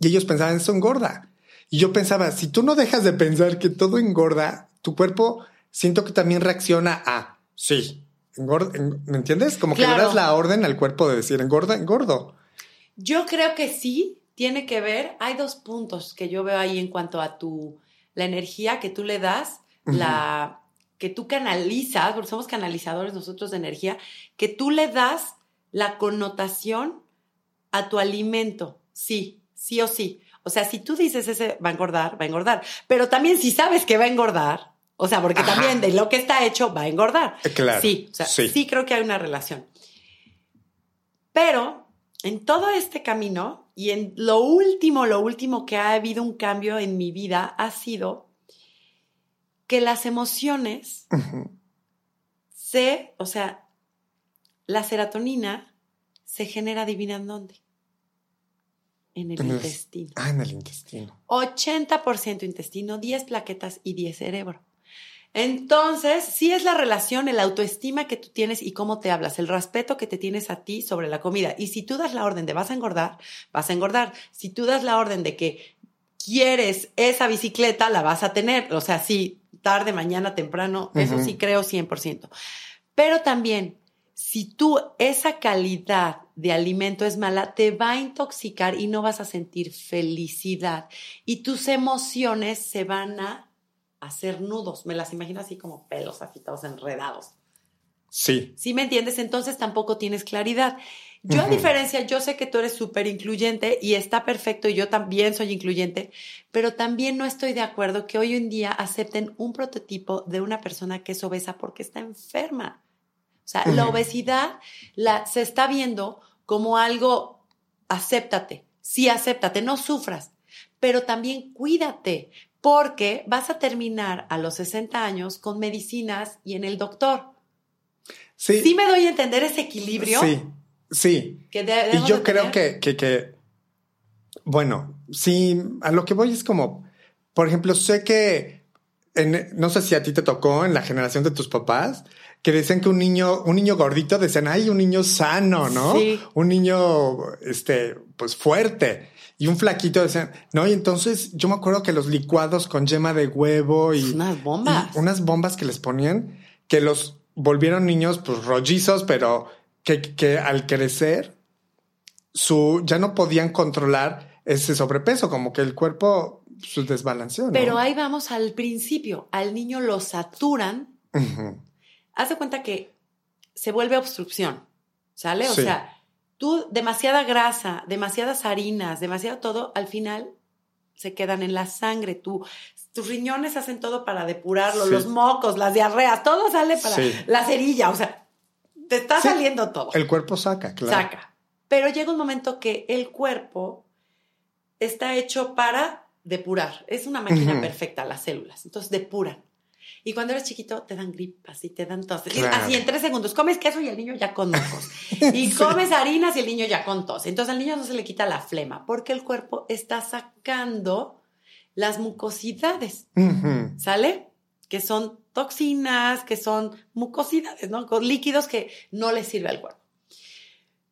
Y ellos pensaban, eso engorda. Y yo pensaba, si tú no dejas de pensar que todo engorda, tu cuerpo siento que también reacciona a, sí, engorda, ¿me entiendes? Como que le das la orden al cuerpo de decir, engorda, engordo. Yo creo que sí, tiene que ver, hay dos puntos que yo veo ahí en cuanto a tu, la energía que tú le das, la que tú canalizas, porque somos canalizadores nosotros de energía, que tú le das la connotación a tu alimento, sí, sí o sí. O sea, si tú dices ese va a engordar, va a engordar, pero también si sabes que va a engordar, o sea, porque también de lo que está hecho va a engordar. Eh, claro. Sí, o sea, sí creo que hay una relación. Pero en todo este camino y en lo último, lo último que ha habido un cambio en mi vida ha sido que las emociones se, o sea, la serotonina se genera, adivinan dónde? En el intestino. ah, en el intestino. 80% intestino, 10 plaquetas y 10 cerebro. Entonces, sí es la relación, el autoestima que tú tienes y cómo te hablas, el respeto que te tienes a ti sobre la comida. Y si tú das la orden de vas a engordar, vas a engordar. Si tú das la orden de que quieres esa bicicleta, la vas a tener. O sea, sí, tarde, mañana, temprano, eso sí creo 100%. Pero también, si tú esa calidad de alimento es mala, te va a intoxicar y no vas a sentir felicidad. Y tus emociones se van a hacer nudos. Me las imagino así como pelos agitados, enredados. Sí. ¿Sí me entiendes? Entonces tampoco tienes claridad. Yo, a diferencia, yo sé que tú eres súper incluyente y está perfecto y yo también soy incluyente, pero también no estoy de acuerdo que hoy en día acepten un prototipo de una persona que es obesa porque está enferma. O sea, la obesidad la, se está viendo como algo, acéptate, sí, acéptate, no sufras, pero también cuídate, porque vas a terminar a los 60 años con medicinas y en el doctor. Sí. Sí me doy a entender ese equilibrio. Sí, sí. y yo creo que, que, que, bueno, sí, a lo que voy es como, por ejemplo, sé que, en, no sé si a ti te tocó en la generación de tus papás, que decían que un niño, un niño gordito, decían, ay, un niño sano, ¿no? Sí. Un niño, este, pues fuerte y un flaquito decían, no, y entonces yo me acuerdo que los licuados con yema de huevo y unas bombas, unas bombas que les ponían, que los volvieron niños pues rollizos, pero que, que al crecer su ya no podían controlar ese sobrepeso, como que el cuerpo su desbalanceó. Pero ahí vamos al principio, al niño lo saturan. Haz de cuenta que se vuelve obstrucción, ¿sale? O sea, tú demasiada grasa, demasiadas harinas, demasiado todo, al final se quedan en la sangre. Tú, tus riñones hacen todo para depurarlo, los mocos, las diarreas, todo sale para la cerilla, o sea, te está saliendo todo. El cuerpo saca, claro. Saca. Pero llega un momento que el cuerpo está hecho para depurar. Es una máquina perfecta, las células. Entonces depuran. Y cuando eres chiquito te dan gripas y te dan tos. Así en tres segundos. Comes queso y el niño ya con mocos. Y comes harinas y el niño ya con tos. Entonces al niño no se le quita la flema porque el cuerpo está sacando las mucosidades. ¿Sale? Que son toxinas, que son mucosidades, ¿no? Líquidos que no le sirve al cuerpo.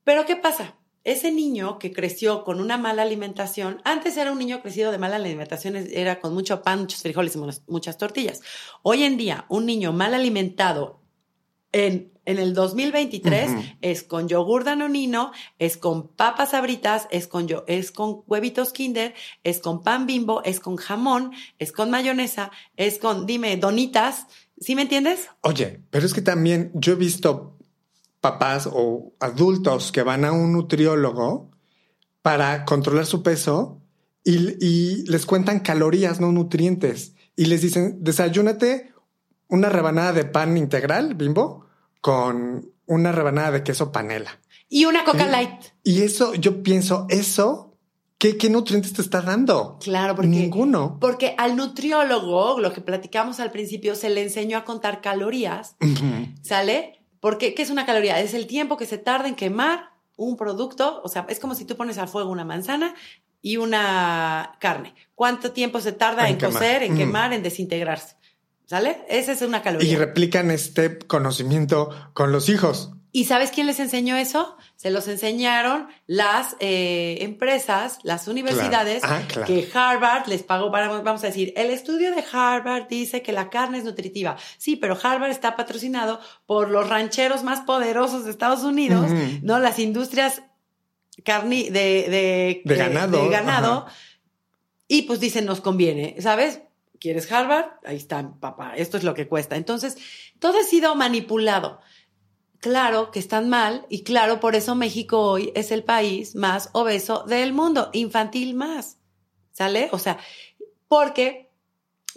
Pero ¿qué pasa? Ese niño que creció con una mala alimentación, antes era un niño crecido de mala alimentación, era con mucho pan, muchos frijoles y muchas tortillas. Hoy en día, un niño mal alimentado en, en el 2023 es con yogur danonino, es con papas abritas, es con yo, es con huevitos Kinder, es con pan Bimbo, es con jamón, es con mayonesa, es con dime donitas, ¿sí me entiendes? Oye, pero es que también yo he visto papás o adultos que van a un nutriólogo para controlar su peso y, y les cuentan calorías, no nutrientes, y les dicen desayúnate una rebanada de pan integral, Bimbo con una rebanada de queso panela. Y una Coca Light. Y eso, yo pienso, eso, ¿qué, qué nutrientes te está dando? Claro, porque. Ninguno. Porque al nutriólogo, lo que platicamos al principio, se le enseñó a contar calorías. ¿Sale? Porque, ¿qué es una caloría? Es el tiempo que se tarda en quemar un producto. O sea, es como si tú pones al fuego una manzana y una carne. ¿Cuánto tiempo se tarda en, cocer, en quemar, en desintegrarse? ¿Sale? Esa es una caloría. Y replican este conocimiento con los hijos. ¿Y sabes quién les enseñó eso? Se los enseñaron las eh, empresas, las universidades, ah, que Harvard les pagó para, vamos a decir, el estudio de Harvard dice que la carne es nutritiva. Sí, pero Harvard está patrocinado por los rancheros más poderosos de Estados Unidos, ¿no? Las industrias carni de, de, ganado. De ganado. Y pues dicen, nos conviene, ¿sabes? ¿Quieres Harvard? Ahí está, papá, esto es lo que cuesta. Entonces, todo ha sido manipulado. Claro que están mal y claro, por eso México hoy es el país más obeso del mundo, infantil más. ¿Sale? O sea, porque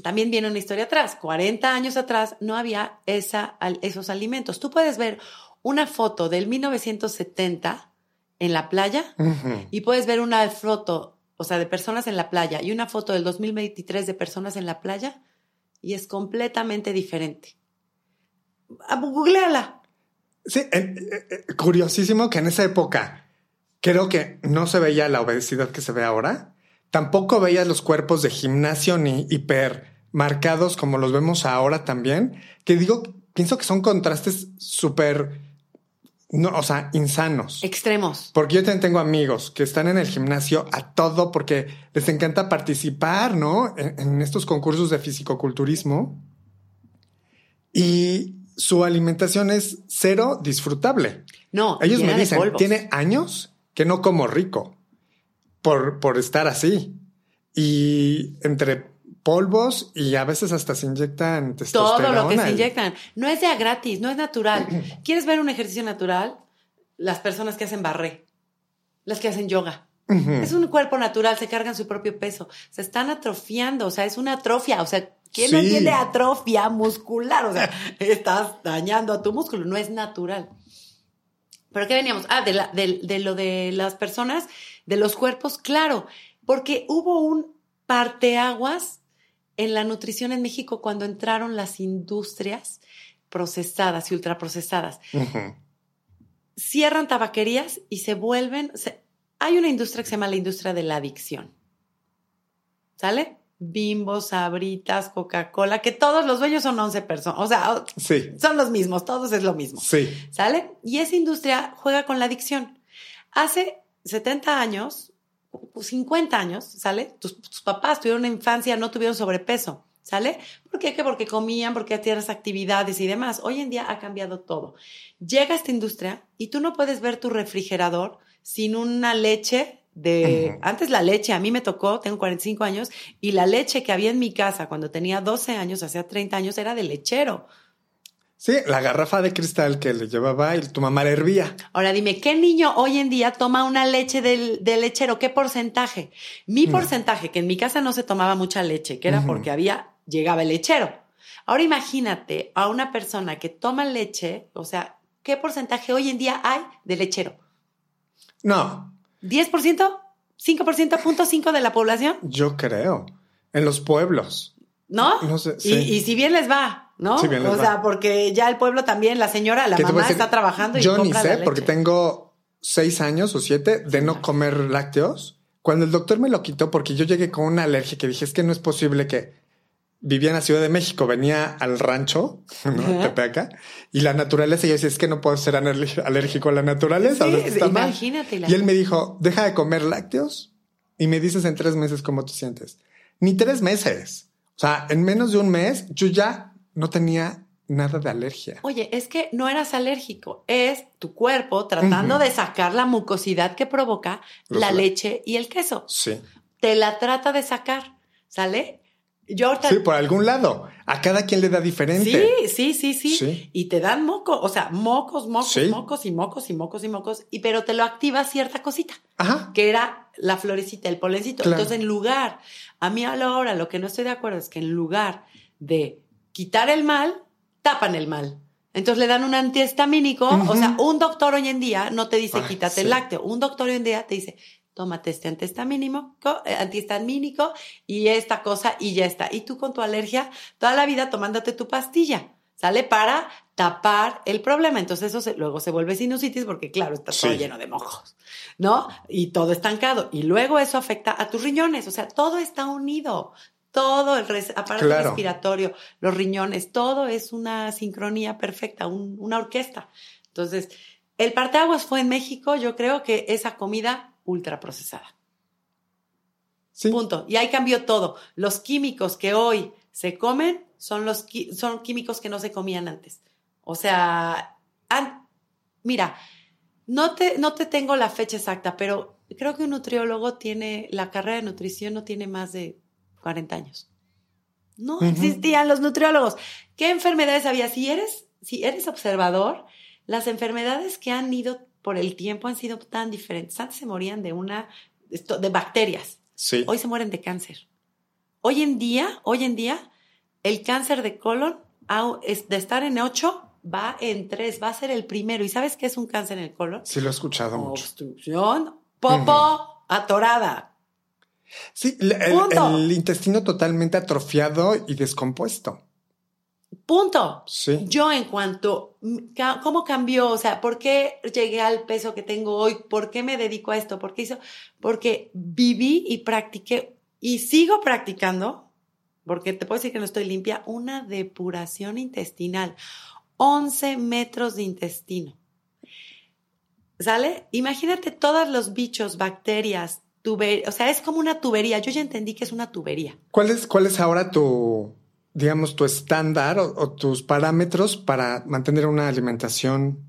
también viene una historia atrás. 40 años atrás no había esa, esos alimentos. Tú puedes ver una foto del 1970 en la playa y puedes ver una foto o sea, de personas en la playa y una foto del 2023 de personas en la playa y es completamente diferente. Ah, googleala. Sí, eh, eh, eh, curiosísimo que en esa época creo que no se veía la obesidad que se ve ahora. Tampoco veías los cuerpos de gimnasio ni hiper marcados como los vemos ahora también. Que digo, pienso que son contrastes súper no, o sea, insanos. Extremos. Porque yo también tengo amigos que están en el gimnasio a todo porque les encanta participar, ¿no? En, estos concursos de fisicoculturismo. Y su alimentación es cero disfrutable. No, ellos me dicen, tiene años que no como rico por, por estar así. Y entre polvos y a veces hasta se inyectan testosterona. Todo lo que se inyectan. No es de gratis, no es natural. ¿Quieres ver un ejercicio natural? Las personas que hacen barré, las que hacen yoga. Es un cuerpo natural, se cargan su propio peso, se están atrofiando, o sea, es una atrofia, o sea, ¿quién no entiende atrofia muscular? O sea, estás dañando a tu músculo, no es natural. ¿Pero qué veníamos? Ah, de, de, de lo de las personas, de los cuerpos, claro, porque hubo un parteaguas en la nutrición en México cuando entraron las industrias procesadas y ultraprocesadas. Cierran tabaquerías y se vuelven... hay una industria que se llama la industria de la adicción. ¿Sale? Bimbo, Sabritas, Coca-Cola, que todos los dueños son 11 personas. O sea, son los mismos, todos es lo mismo. Sí. ¿Sale? Y esa industria juega con la adicción. Hace 70 años, 50 años, ¿sale? Tus, papás tuvieron una infancia, no tuvieron sobrepeso, ¿sale? ¿Por qué? Porque comían, porque tienes actividades y demás. Hoy en día ha cambiado todo. Llega esta industria y tú no puedes ver tu refrigerador sin una leche de... Antes la leche, a mí me tocó, tengo 45 años, y la leche que había en mi casa cuando tenía 12 años, hacía 30 años, era de lechero. Sí, la garrafa de cristal que le llevaba y tu mamá la hervía. Ahora dime, ¿qué niño hoy en día toma una leche del, lechero? ¿Qué porcentaje? Mi porcentaje, que en mi casa no se tomaba mucha leche, que era porque había, llegaba el lechero. Ahora imagínate a una persona que toma leche, o sea, ¿qué porcentaje hoy en día hay de lechero? No. ¿10%? ¿5%? ¿Punto 5 de la población? Yo creo. En los pueblos. ¿No? No sé. y si bien les va. ¿no? o sea, porque ya el pueblo también, la señora, la mamá está trabajando y Yo ni sé, porque tengo seis años o siete de no comer lácteos. Cuando el doctor me lo quitó, porque yo llegué con una alergia que dije, es que no es posible que vivía en la Ciudad de México, venía al rancho, ¿no? Tepeaca, y la naturaleza, y yo decía, es que no puedo ser alérgico a la naturaleza. Sí, imagínate. Y él me dijo, deja de comer lácteos y me dices en tres meses cómo te sientes. Ni tres meses. O sea, en menos de un mes yo ya no tenía nada de alergia. Oye, es que no eras alérgico, es tu cuerpo tratando de sacar la mucosidad que provoca la leche y el queso. Sí. Te la trata de sacar, ¿sale? Yo Sí, por algún lado. A cada quien le da diferente. Sí, sí, sí, sí. Y te dan moco, o sea, mocos, mocos, mocos y mocos y mocos y mocos. Y pero te lo activa cierta cosita. Ajá. Que era la florecita, el polencito. Entonces, en lugar, a mí ahora lo que no estoy de acuerdo es que en lugar de quitar el mal, tapan el mal. Entonces le dan un antihistamínico, o sea, un doctor hoy en día no te dice quítate el lácteo, un doctor hoy en día te dice tómate este antihistamínico, eh, antihistamínico y esta cosa y ya está. Y tú con tu alergia toda la vida tomándote tu pastilla, ¿sale? Para tapar el problema. Entonces eso luego se vuelve sinusitis porque claro, está todo lleno de mojos, ¿no? Y todo estancado. Y luego eso afecta a tus riñones, o sea, todo está unido. Todo el aparato respiratorio, los riñones, todo es una sincronía perfecta, una orquesta. Entonces, el parteaguas fue en México, yo creo que esa comida ultraprocesada. Sí. Punto. Y ahí cambió todo. Los químicos que hoy se comen son los son químicos que no se comían antes. O sea, mira, no te, no te tengo la fecha exacta, pero creo que un nutriólogo tiene, la carrera de nutrición no tiene más de 40 años. No existían los nutriólogos. ¿Qué enfermedades había? Si eres, si eres observador, las enfermedades que han ido por el tiempo han sido tan diferentes. Antes se morían de una, de bacterias. Sí. Hoy se mueren de cáncer. Hoy en día, hoy en día, el cáncer de colon, de estar en 8, va en 3, va a ser el primero. ¿Y sabes qué es un cáncer en el colon? Sí, lo he escuchado mucho. Obstrucción, popo, atorada. Sí, el, intestino totalmente atrofiado y descompuesto. Punto. Sí. Yo en cuanto, ¿cómo cambió? O sea, ¿por qué llegué al peso que tengo hoy? ¿Por qué me dedico a esto? ¿Por qué hizo? Porque viví y practiqué y sigo practicando, porque te puedo decir que no estoy limpia, una depuración intestinal. 11 metros de intestino. ¿Sale? Imagínate todos los bichos, bacterias, tuberías, o sea, es como una tubería. Yo ya entendí que es una tubería. ¿Cuál es, cuál es ahora tu, digamos, tu estándar o, tus parámetros para mantener una alimentación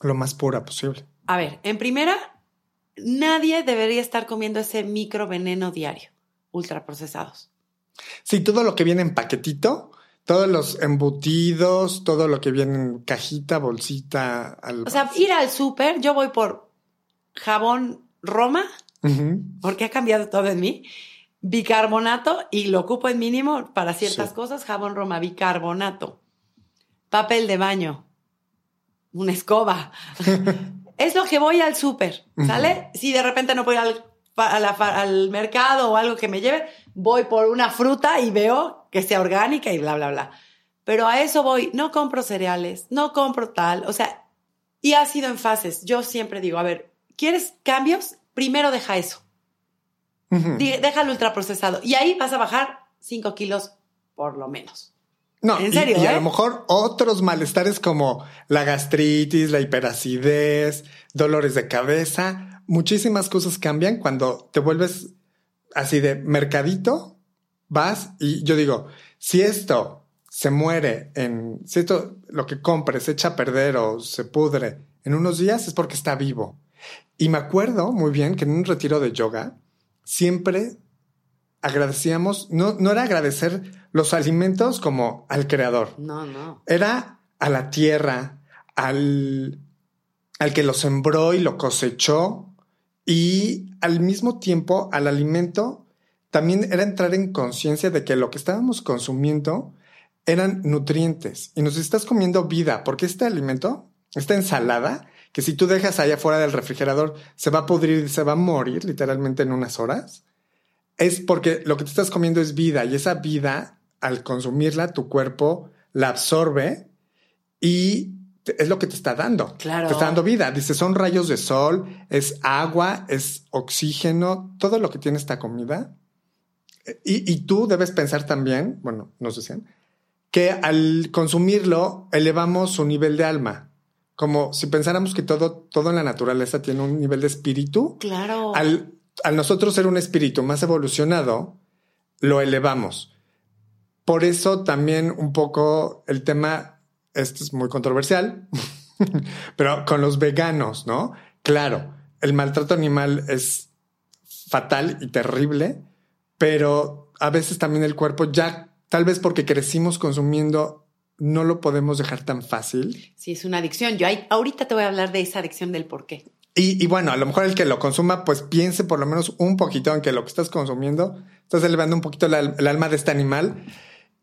lo más pura posible? A ver, en primera, nadie debería estar comiendo ese micro veneno diario, ultraprocesados. Sí, todo lo que viene en paquetito, todos los embutidos, todo lo que viene en cajita, bolsita. Al... O sea, ir al súper, yo voy por jabón Roma, porque ha cambiado todo en mí bicarbonato y lo ocupo en mínimo para ciertas cosas, jabón Roma, bicarbonato, papel de baño, una escoba. es lo que voy al súper, ¿sale? Si de repente no voy al, al mercado o algo que me lleve, voy por una fruta y veo que sea orgánica y bla, bla, bla. Pero a eso voy, no compro cereales, no compro tal, o sea, y ha sido en fases. Yo siempre digo, a ver, ¿quieres cambios? Primero deja eso. Déjalo ultraprocesado. Y ahí vas a bajar 5 kilos por lo menos. No, en serio. Y, a lo ¿eh? mejor otros malestares como la gastritis, la hiperacidez, dolores de cabeza, muchísimas cosas cambian cuando te vuelves así de mercadito, vas y yo digo, si esto se muere en, si esto lo que compres se echa a perder o se pudre en unos días es porque está vivo. Y me acuerdo muy bien que en un retiro de yoga, siempre agradecíamos, no, no era agradecer los alimentos como al creador. No, no. Era a la tierra, al, al que lo sembró y lo cosechó y al mismo tiempo al alimento también era entrar en conciencia de que lo que estábamos consumiendo eran nutrientes y nos estás comiendo vida porque este alimento, esta ensalada, que si tú dejas allá afuera del refrigerador se va a pudrir, se va a morir literalmente en unas horas, es porque lo que te estás comiendo es vida y esa vida, al consumirla, tu cuerpo la absorbe y es lo que te está dando. Claro. Te está dando vida. Dice, son rayos de sol, es agua, es oxígeno, todo lo que tiene esta comida. Y, y tú debes pensar también, bueno, nos decían, que al consumirlo elevamos su nivel de alma como si pensáramos que todo, todo en la naturaleza tiene un nivel de espíritu. Claro. Al, al nosotros ser un espíritu más evolucionado, lo elevamos. por eso también un poco el tema, este es muy controversial, pero con los veganos, ¿no? Claro, el maltrato animal es fatal y terrible, pero a veces también el cuerpo ya, tal vez porque crecimos consumiendo, no lo podemos dejar tan fácil. Sí, es una adicción. Yo ahorita te voy a hablar de esa adicción del por qué. Y, bueno, a lo mejor el que lo consuma, pues piense por lo menos un poquito en que lo que estás consumiendo, estás elevando un poquito el alma de este animal.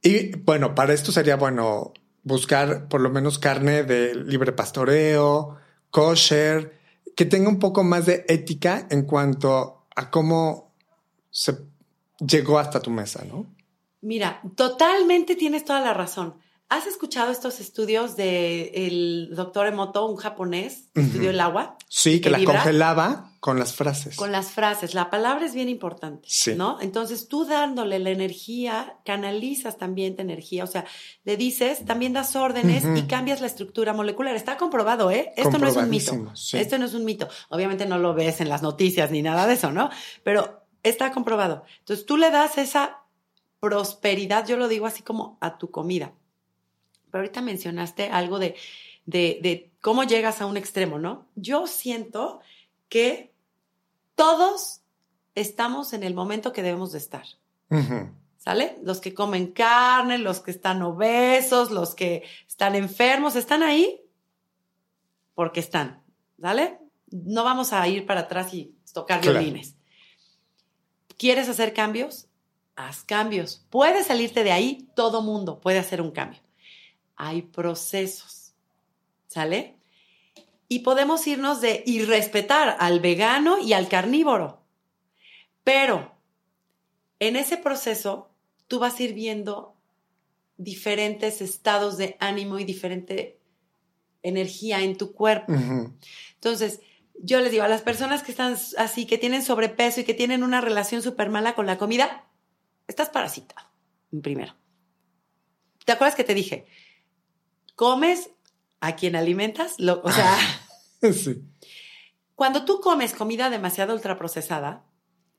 Y bueno, para esto sería bueno buscar por lo menos carne de libre pastoreo, kosher, que tenga un poco más de ética en cuanto a cómo se llegó hasta tu mesa, ¿no? Mira, totalmente tienes toda la razón. ¿Has escuchado estos estudios del doctor Emoto, un japonés, que estudió el agua? Sí, que, la congelaba con las frases. Con las frases. La palabra es bien importante, sí. ¿no? Entonces tú dándole la energía, canalizas también tu energía. O sea, le dices, también das órdenes y cambias la estructura molecular. Está comprobado, ¿eh? Esto no es un mito. Esto no es un mito. Obviamente no lo ves en las noticias ni nada de eso, ¿no? Pero está comprobado. Entonces tú le das esa prosperidad, yo lo digo así como a tu comida pero ahorita mencionaste algo de, de, cómo llegas a un extremo, ¿no? Yo siento que todos estamos en el momento que debemos de estar. ¿Sale? Los que comen carne, los que están obesos, los que están enfermos, están ahí porque están. ¿Sale? No vamos a ir para atrás y tocar violines. ¿Quieres hacer cambios? Haz cambios. Puedes salirte de ahí, todo mundo puede hacer un cambio hay procesos, ¿sale? Y podemos irnos de y respetar al vegano y al carnívoro. Pero en ese proceso tú vas a ir viendo diferentes estados de ánimo y diferente energía en tu cuerpo. Entonces, yo les digo a las personas que están así, que tienen sobrepeso y que tienen una relación súper mala con la comida, estás parasitado, primero. ¿Te acuerdas que te dije? Comes a quien alimentas, lo, o sea, sí. cuando tú comes comida demasiado ultraprocesada,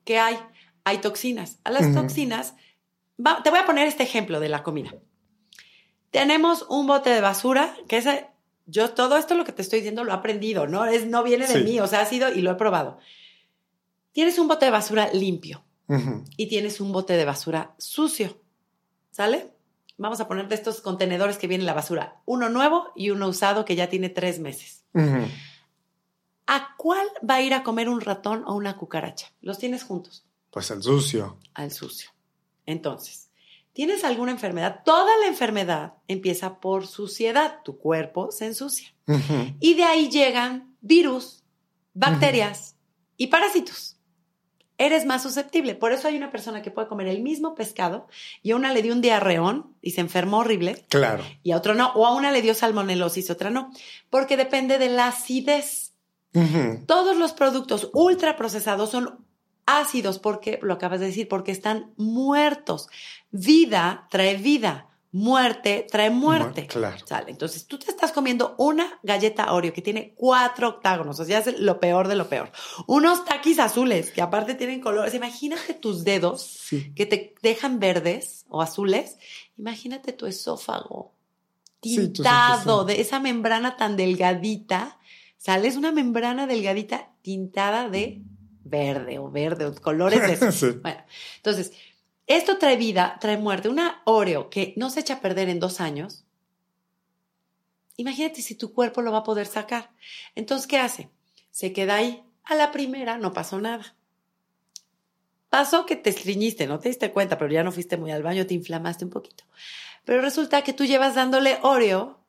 ¿qué hay? Hay toxinas. A las toxinas, te voy a poner este ejemplo de la comida. Tenemos un bote de basura, que es, yo todo esto lo que te estoy diciendo lo he aprendido, no, es, no viene de mí, o sea, ha sido y lo he probado. Tienes un bote de basura limpio y tienes un bote de basura sucio, ¿sale? Vamos a poner de estos contenedores que viene la basura, uno nuevo y uno usado que ya tiene tres meses. ¿A cuál va a ir a comer un ratón o una cucaracha? Los tienes juntos. Pues al sucio. Al sucio. Entonces, ¿tienes alguna enfermedad? Toda la enfermedad empieza por suciedad. Tu cuerpo se ensucia. Y de ahí llegan virus, bacterias y parásitos eres más susceptible. Por eso hay una persona que puede comer el mismo pescado y a una le dio un diarreón y se enfermó horrible. Claro. Y a otro no. O a una le dio salmonelosis y otra no. Porque depende de la acidez. Todos los productos ultraprocesados son ácidos porque, lo acabas de decir, porque están muertos. Vida trae vida muerte trae muerte. Claro. ¿Sale? Entonces tú te estás comiendo una galleta Oreo que tiene cuatro octágonos, o sea, es lo peor de lo peor. Unos taquis azules que aparte tienen colores. Imagínate tus dedos que te dejan verdes o azules. Imagínate tu esófago tintado de esa membrana tan delgadita. ¿Sale? Es una membrana delgadita tintada de verde o verde o colores de eso. Bueno, entonces esto trae vida, trae muerte. Una Oreo que no se echa a perder en dos años. Imagínate si tu cuerpo lo va a poder sacar. Entonces, ¿qué hace? Se queda ahí. A la primera no pasó nada. Pasó que te estriñiste, no te diste cuenta, pero ya no fuiste muy al baño, te inflamaste un poquito. Pero resulta que tú llevas dándole Oreo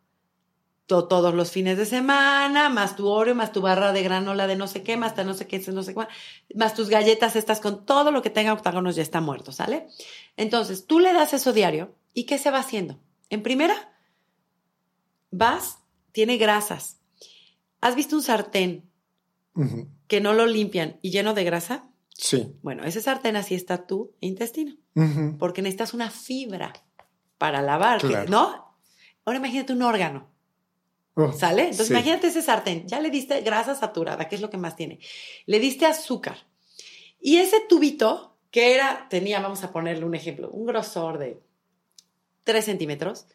todos los fines de semana, más tu Oreo, más tu barra de granola de no sé qué, más no sé qué, no sé cuál, más tus galletas estas con todo lo que tenga octágonos ya está muerto, ¿sale? Entonces, tú le das eso diario y ¿qué se va haciendo? En primera, vas, tiene grasas. ¿Has visto un sartén que no lo limpian y lleno de grasa? Sí. Bueno, ese sartén así está tu intestino, porque necesitas una fibra para lavar, ¿no? Ahora imagínate un órgano Oh, ¿Sale? Entonces imagínate ese sartén, ya le diste grasa saturada, que es lo que más tiene. Le diste azúcar. Y ese tubito, que era, tenía, vamos a ponerle un ejemplo, un grosor de 3 centímetros,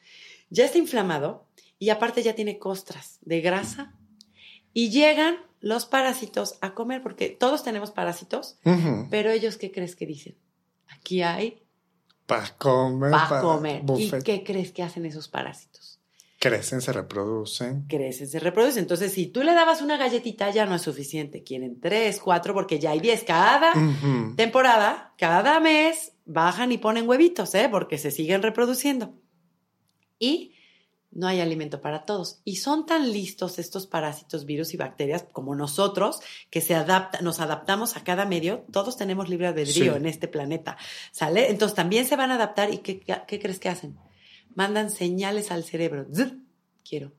ya está inflamado y aparte ya tiene costras de grasa y llegan los parásitos a comer, porque todos tenemos parásitos, pero ellos, ¿qué crees que dicen? Aquí hay Para comer. para pa' comer. ¿Y qué crees que hacen esos parásitos? Crecen, se reproducen. Crecen, se reproducen. Entonces, si tú le dabas una galletita, ya no es suficiente. Quieren tres, cuatro, porque ya hay diez cada temporada, cada mes, bajan y ponen huevitos, ¿eh? Porque se siguen reproduciendo. Y no hay alimento para todos. Y son tan listos estos parásitos, virus y bacterias como nosotros, que se adapta, nos adaptamos a cada medio. Todos tenemos libre albedrío Sí. en este planeta, ¿sale? Entonces también se van a adaptar. ¿Y qué crees que hacen? Mandan señales al cerebro. Zut, quiero.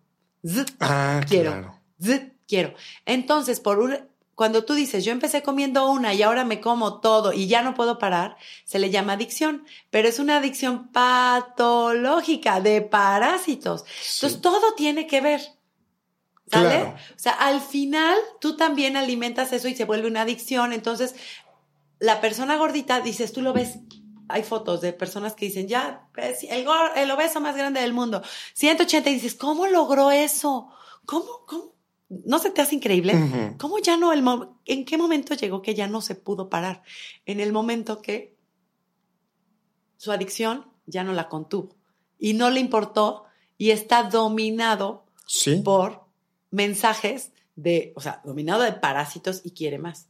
Zut, Ah, quiero. claro. Zut, quiero. Entonces, por un, cuando tú dices, yo empecé comiendo una y ahora me como todo y ya no puedo parar, se le llama adicción, pero es una adicción patológica de parásitos. Sí. Entonces, todo tiene que ver. ¿Sale? Claro. O sea, al final tú también alimentas eso y se vuelve una adicción. Entonces, la persona gordita, dices, tú lo ves, hay fotos de personas que dicen, ya, ves, el, el obeso más grande del mundo, 180, y dices, ¿cómo logró eso? ¿Cómo, cómo? ¿No se te hace increíble? ¿Cómo ya no, el en qué momento llegó que ya no se pudo parar? En el momento que su adicción ya no la contuvo y no le importó y está dominado Sí. por mensajes de, o sea, dominado de parásitos y quiere más.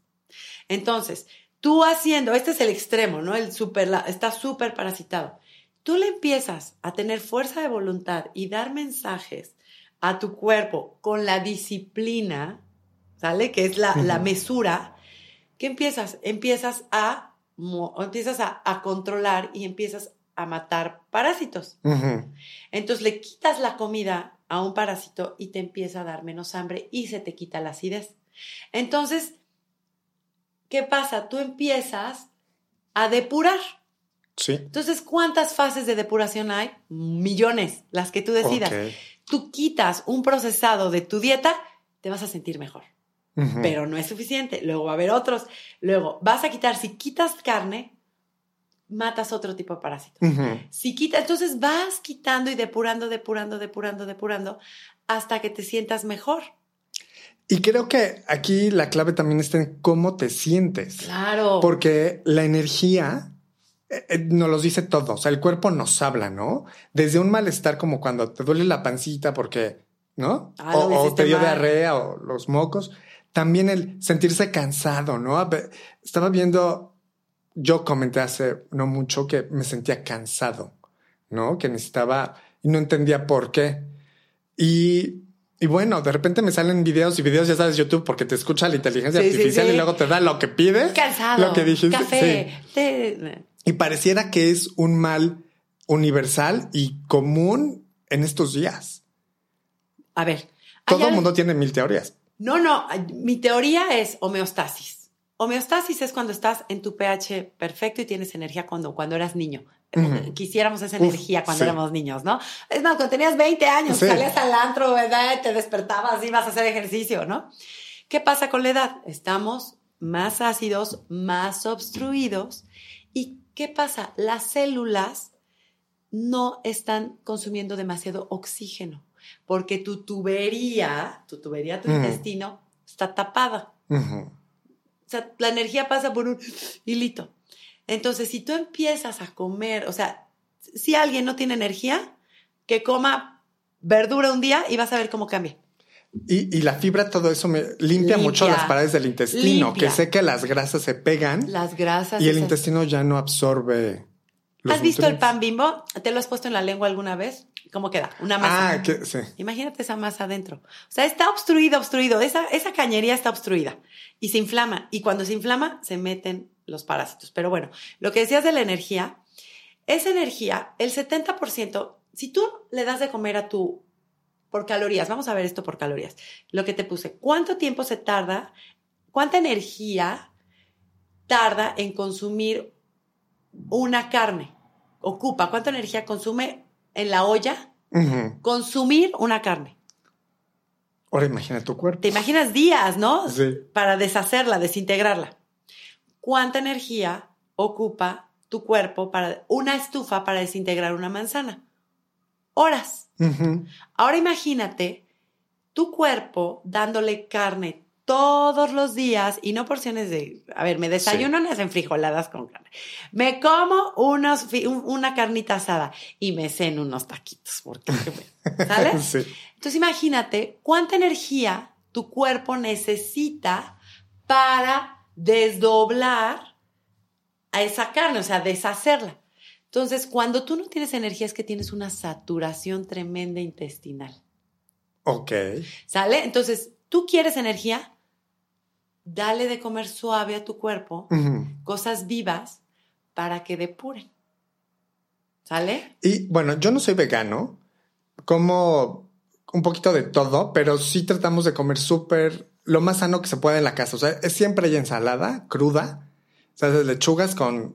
Entonces, tú haciendo, este es el extremo, ¿no? El super, está súper parasitado. Tú le empiezas a tener fuerza de voluntad y dar mensajes a tu cuerpo con la disciplina, ¿sale? Que es la, la mesura. ¿Qué empiezas? Empiezas a, empiezas a, a controlar y empiezas a matar parásitos. Ujú. Entonces le quitas la comida a un parásito y te empieza a dar menos hambre y se te quita la acidez. Entonces, ¿qué pasa? Tú empiezas a depurar. Sí. Entonces, ¿cuántas fases de depuración hay? Millones, las que tú decidas. Tú quitas un procesado de tu dieta, te vas a sentir mejor, pero no es suficiente. Luego va a haber otros. Luego vas a quitar, si quitas carne, matas otro tipo de parásito. Ujú. Si quita, entonces vas quitando y depurando, depurando, depurando, depurando, hasta que te sientas mejor. Y creo que aquí la clave también está en cómo te sientes. Claro. Porque la energía eh, eh, nos los dice todo. O sea, el cuerpo nos habla, ¿no? Desde un malestar como cuando te duele la pancita porque, ¿no? Ah, o, te dio mal. diarrea o los mocos. También el sentirse cansado, ¿no? Estaba viendo, yo comenté hace no mucho que me sentía cansado, ¿no? Que necesitaba y no entendía por qué. Y, y bueno, de repente me salen videos y videos, ya sabes, YouTube, porque te escucha la inteligencia Sí, artificial sí. y luego te da lo que pides. Cansado. Lo que dijiste. Café. Y pareciera que es un mal universal y común en estos días. A ver. Todo el mundo tiene mil teorías. No, no. Mi teoría es homeostasis. Homeostasis es cuando estás en tu pH perfecto y tienes energía cuando, cuando eras niño. Quisiéramos esa Uf, energía cuando sí. éramos niños, ¿no? Es más, cuando tenías 20 años, Sí. salías al antro, ¿verdad? Te despertabas, ibas a hacer ejercicio, ¿no? ¿Qué pasa con la edad? Estamos más ácidos, más obstruidos. ¿Y qué pasa? Las células no están consumiendo demasiado oxígeno porque tu tubería, tu tubería, tu intestino está tapada. O sea, la energía pasa por un hilito. Entonces, si tú empiezas a comer, o sea, si alguien no tiene energía, que coma verdura un día y vas a ver cómo cambia. Y, y la fibra, todo eso me limpia, Limpia. mucho las paredes del intestino, Limpia. que sé que las grasas se pegan Las grasas. y el esas- intestino ya no absorbe. ¿Has visto el pan bimbo? ¿Te lo has puesto en la lengua alguna vez? ¿Cómo queda? Una masa. Ah, que sí. Imagínate esa masa adentro. O sea, está obstruido, obstruido. Esa, esa cañería está obstruida y se inflama. Y cuando se inflama, se meten los parásitos. Pero bueno, lo que decías de la energía, esa energía, el 70%, si tú le das de comer a tu, por calorías, vamos a ver esto por calorías, lo que te puse, ¿cuánto tiempo se tarda, cuánta energía tarda en consumir una carne? Ocupa, ¿cuánta energía consume en la olla consumir una carne. Ahora imagina tu cuerpo. Te imaginas días, ¿no? Sí. Para deshacerla, desintegrarla. ¿Cuánta energía ocupa tu cuerpo para una estufa para desintegrar una manzana? horas. Ahora imagínate tu cuerpo dándole carne todos los días y no porciones de, a ver, me desayuno unas enfrijoladas con carne, me como unos, un- una carnita asada y me ceno unos taquitos, porque, ¿sabes? Sí. Entonces imagínate cuánta energía tu cuerpo necesita para desdoblar a esa carne, o sea, deshacerla. Entonces, cuando tú no tienes energía es que tienes una saturación tremenda intestinal. Ok. ¿Sale? Entonces, tú quieres energía, dale de comer suave a tu cuerpo, cosas vivas, para que depuren. ¿Sale? Y bueno, yo no soy vegano, como un poquito de todo, pero sí tratamos de comer súper lo más sano que se puede en la casa. O sea, es siempre hay ensalada cruda, o sea, lechugas con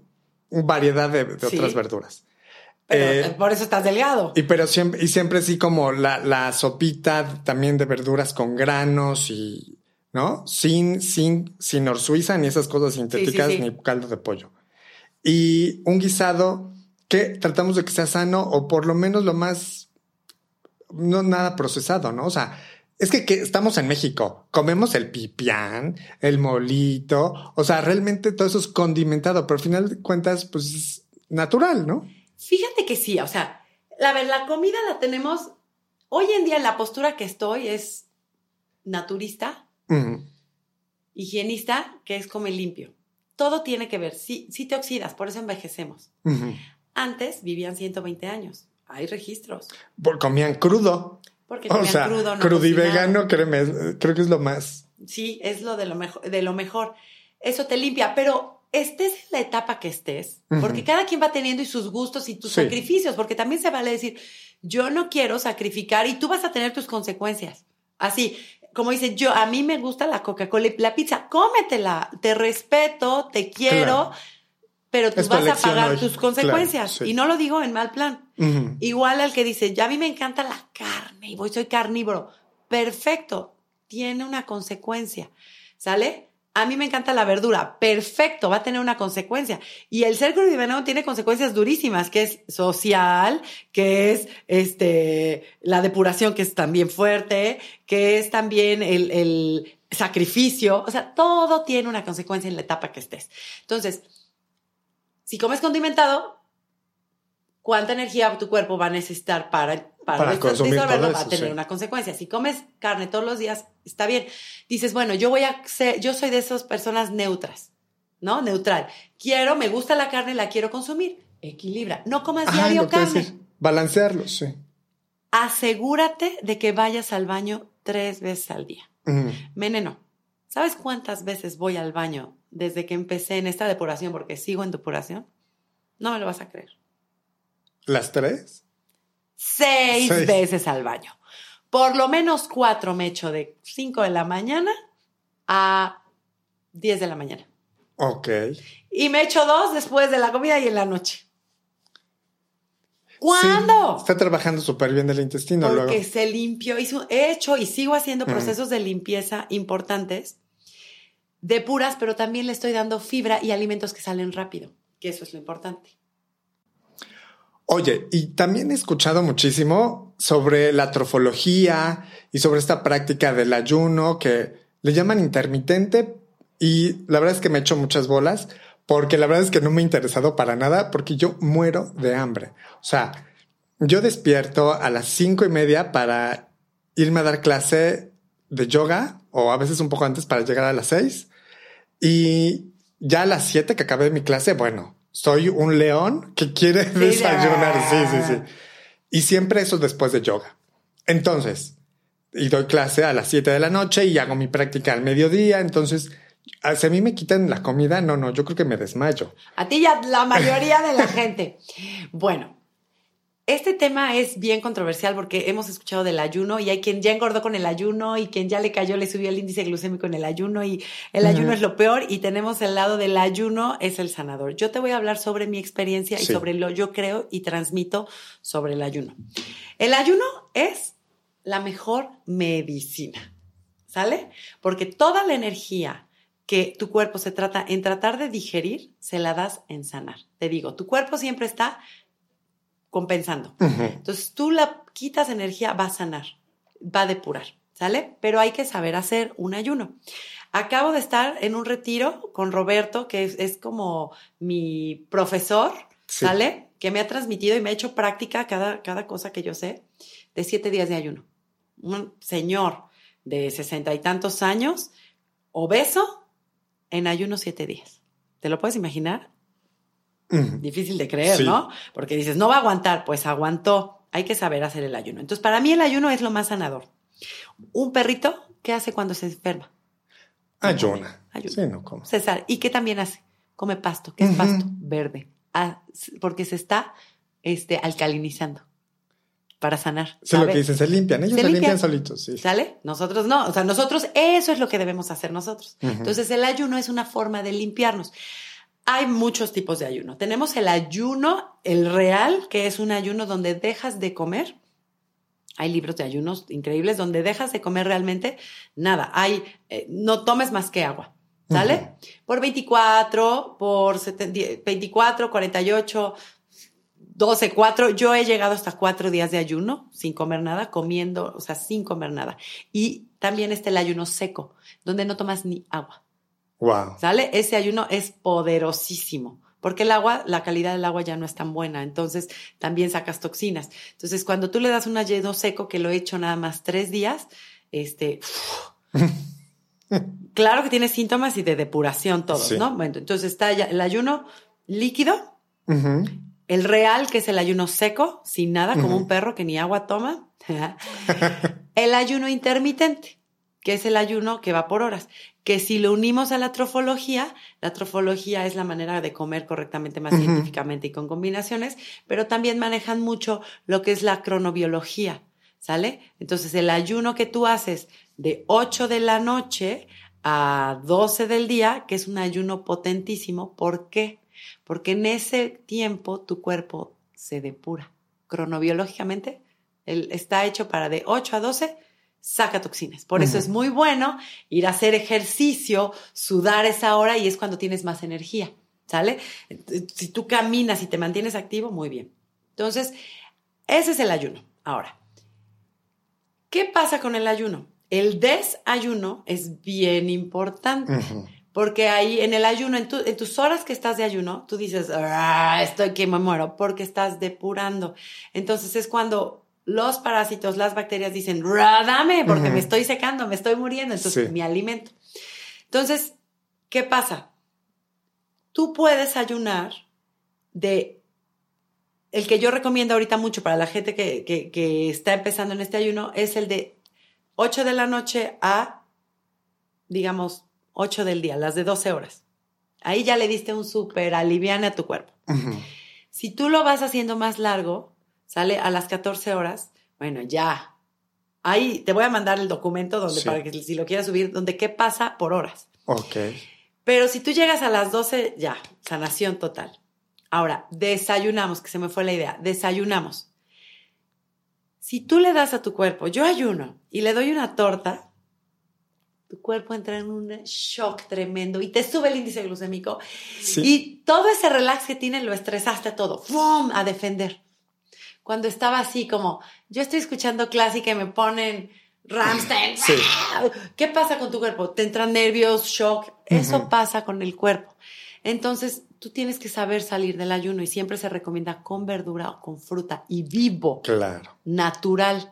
variedad de, de Sí. otras verduras. Pero Eh, por eso estás delgado. y pero siempre, y siempre sí como la, la sopita también de verduras con granos y, ¿no? Sin, sin, sin orsuiza ni esas cosas sintéticas sí. ni caldo de pollo. Y un guisado que tratamos de que sea sano o por lo menos lo más, no nada procesado, ¿no? O sea, es que, que estamos en México, comemos el pipián, el molito, o sea, realmente todo eso es condimentado, pero al final de cuentas, pues es natural, ¿no? Fíjate que sí, o sea, la ver, la comida la tenemos. Hoy en día la postura que estoy es naturista, higienista, que es come limpio. Todo tiene que ver. Sí, sí te oxidas, por eso envejecemos. Antes vivían 120 años. Hay registros. Por- comían crudo. Porque O comían sea, crudo, no crudo y vegano, créeme, creo que es lo más. Sí, es lo de lo mejor, de lo mejor. Eso te limpia, pero estés en la etapa que estés, porque cada quien va teniendo y sus gustos y tus Sí. sacrificios, porque también se vale decir, yo no quiero sacrificar y tú vas a tener tus consecuencias. Así, como dice, yo a mí me gusta la Coca-Cola y la pizza, cómetela, te respeto, te quiero, Claro. pero tú Es vas a pagar hoy. tus consecuencias. Claro, sí. Y no lo digo en mal plan. Igual al que dice, ya a mí me encanta la carne y voy, soy carnívoro. Perfecto, tiene una consecuencia, ¿sale? A mí me encanta la verdura, perfecto, va a tener una consecuencia. Y el ser crudivenado tiene consecuencias durísimas, que es social, que es este, la depuración, que es también fuerte, que es también el, el sacrificio. O sea, todo tiene una consecuencia en la etapa que estés. Entonces, si comes condimentado, ¿cuánta energía tu cuerpo va a necesitar para, para, Para des- consumir disolverlo? todo Va a tener sí. una consecuencia. Si comes carne todos los días, está bien. Dices, bueno, yo voy a ser, yo soy de esas personas neutras, ¿no? Neutral. Quiero, me gusta la carne, la quiero consumir. Equilibra. No comas diario carne. decir, Balancearlo, sí. Asegúrate de que vayas al baño tres veces al día. Ujú. Veneno. ¿Sabes cuántas veces voy al baño desde que empecé en esta depuración? Porque sigo en depuración. No me lo vas a creer. ¿Las tres? Seis, Seis. veces al baño. Por lo menos cuatro me echo de 5 de la mañana a 10 de la mañana. Ok. Y me echo dos después de la comida y en la noche. ¿Cuándo? Sí, está trabajando súper bien el intestino Porque luego. se limpió, hizo, he hecho y sigo haciendo Mm. procesos de limpieza importantes, de puras, pero también le estoy dando fibra y alimentos que salen rápido, que eso es lo importante. Oye, y también he escuchado muchísimo sobre la trofología y sobre esta práctica del ayuno que le llaman intermitente y la verdad es que me he hecho muchas bolas porque la verdad es que no me ha interesado para nada porque yo muero de hambre. O sea, yo despierto a las cinco y media para irme a dar clase de yoga o a veces un poco antes para llegar a las seis y ya a las siete que acabé mi clase, bueno, soy un león que quiere desayunar. Sí, sí, sí. Y siempre eso después de yoga. Entonces, y doy clase a las 7 de la noche y hago mi práctica al mediodía. Entonces, ah, si a mí me quitan la comida, no, no, yo creo que me desmayo. A ti ya la mayoría de la gente. Bueno, este tema es bien controversial porque hemos escuchado del ayuno y hay quien ya engordó con el ayuno y quien ya le cayó, le subió el índice glucémico en el ayuno y el ayuno es lo peor y tenemos el lado del ayuno es el sanador. Yo te voy a hablar sobre mi experiencia y sobre lo yo creo y transmito sobre el ayuno. El ayuno es la mejor medicina, ¿sale? Porque toda la energía que tu cuerpo se trata en tratar de digerir, se la das en sanar. Te digo, tu cuerpo siempre está compensando. Entonces tú la quitas energía, va a sanar, va a depurar, ¿sale? Pero hay que saber hacer un ayuno. Acabo de estar en un retiro con Roberto, que es, como mi profesor, ¿sale? Que me ha transmitido y me ha hecho práctica cada, cada cosa que yo sé de siete días de ayuno. Un señor de sesenta y tantos años, obeso, en ayuno siete días. ¿Te lo puedes imaginar? Difícil de creer, ¿no? Porque dices, no va a aguantar, pues aguantó. Hay que saber hacer el ayuno. Entonces, para mí el ayuno es lo más sanador. Un perrito, ¿qué hace cuando se enferma? Ayuna. Ayuna. Sí, no come. César, ¿y qué también hace? Come pasto. ¿Qué es pasto? Verde. Ah, porque se está este, alcalinizando para sanar. Sí, lo que dicen, se limpian, ellos se, limpian, solitos, sí. ¿Sale? Nosotros no, o sea, nosotros, eso es lo que debemos hacer nosotros. Entonces, el ayuno es una forma de limpiarnos. Hay muchos tipos de ayuno. Tenemos el ayuno, el real, que es un ayuno donde dejas de comer. Hay libros de ayunos increíbles donde dejas de comer realmente nada. Hay, eh, no tomes más que agua. ¿Sale? Por 24, por 24, 48, 12, 4. Yo he llegado hasta cuatro días de ayuno sin comer nada, comiendo, o sea, sin comer nada. Y también está el ayuno seco, donde no tomas ni agua. Wow. ¿Sale? Ese ayuno es poderosísimo. Porque el agua, la calidad del agua ya no es tan buena, entonces también sacas toxinas. Entonces, cuando tú le das un ayuno seco, que lo he hecho nada más tres días, este, claro que tiene síntomas y de depuración todos, ¿no? Bueno, entonces está el ayuno líquido, el real, que es el ayuno seco, sin nada, como un perro que ni agua toma, el ayuno intermitente, que es el ayuno que va por horas que si lo unimos a la trofología, la trofología es la manera de comer correctamente, más científicamente y con combinaciones, pero también manejan mucho lo que es la cronobiología, ¿sale? Entonces, el ayuno que tú haces de 8 de la noche a 12 del día, que es un ayuno potentísimo, ¿por qué? Porque en ese tiempo tu cuerpo se depura. Cronobiológicamente, está hecho para de 8 a 12 saca toxinas. Por eso es muy bueno ir a hacer ejercicio, sudar esa hora y es cuando tienes más energía, ¿sale? Si tú caminas y te mantienes activo, muy bien. Entonces, ese es el ayuno. Ahora, ¿qué pasa con el ayuno? El desayuno es bien importante. Porque ahí en el ayuno, en, en, tus horas que estás de ayuno, tú dices, ah, estoy que me muero, porque estás depurando. Entonces es cuando los parásitos, las bacterias dicen, dame, porque me estoy secando, me estoy muriendo, entonces me alimento. Entonces, ¿qué pasa? Tú puedes ayunar de el que yo recomiendo ahorita mucho para la gente que, que, está empezando en este ayuno es el de 8 de la noche a, digamos, 8 del día, las de 12 horas. Ahí ya le diste un súper aliviane a tu cuerpo. Si tú lo vas haciendo más largo, sale a las 14 horas, bueno, ya. Ahí te voy a mandar el documento donde para que si lo quieras subir, donde qué pasa por horas. Ok. Pero si tú llegas a las 12, ya, sanación total. Ahora, desayunamos, que se me fue la idea, desayunamos. Si tú le das a tu cuerpo, yo ayuno y le doy una torta, tu cuerpo entra en un shock tremendo y te sube el índice glucémico y todo ese relax que tiene lo estresaste todo, ¡fum! a defender cuando estaba así como, yo estoy escuchando clásica y me ponen Ramstein. ¿Qué pasa con tu cuerpo? Te entran nervios, shock. Eso pasa con el cuerpo. Entonces, tú tienes que saber salir del ayuno y siempre se recomienda con verdura o con fruta y vivo. Claro. Natural.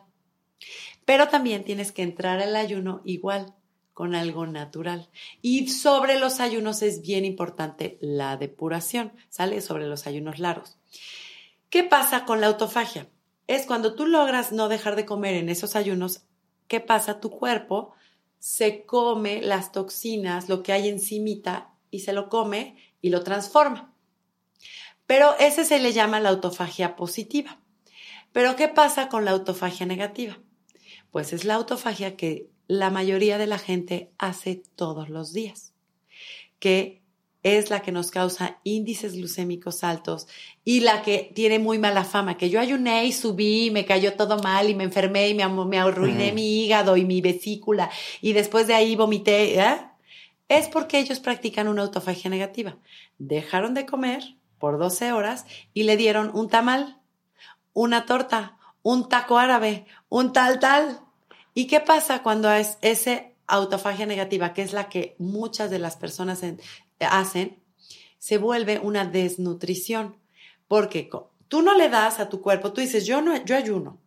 Pero también tienes que entrar al ayuno igual, con algo natural. Y sobre los ayunos es bien importante la depuración, ¿sale? Sobre los ayunos largos. ¿Qué pasa con la autofagia? Es cuando tú logras no dejar de comer en esos ayunos, ¿qué pasa? Tu cuerpo se come las toxinas, lo que hay encimita, y se lo come y lo transforma. Pero ese se le llama la autofagia positiva. Pero ¿qué pasa con la autofagia negativa? Pues es la autofagia que la mayoría de la gente hace todos los días, que es la que nos causa índices glucémicos altos y la que tiene muy mala fama, que yo ayuné y subí, me cayó todo mal y me enfermé y me, me arruiné mi hígado y mi vesícula y después de ahí vomité, ¿eh? es porque ellos practican una autofagia negativa. Dejaron de comer por 12 horas y le dieron un tamal, una torta, un taco árabe, un tal tal. ¿Y qué pasa cuando es ese autofagia negativa, que es la que muchas de las personas hacen, se vuelve una desnutrición? Porque tú no le das a tu cuerpo, tú dices, yo no, yo ayuno,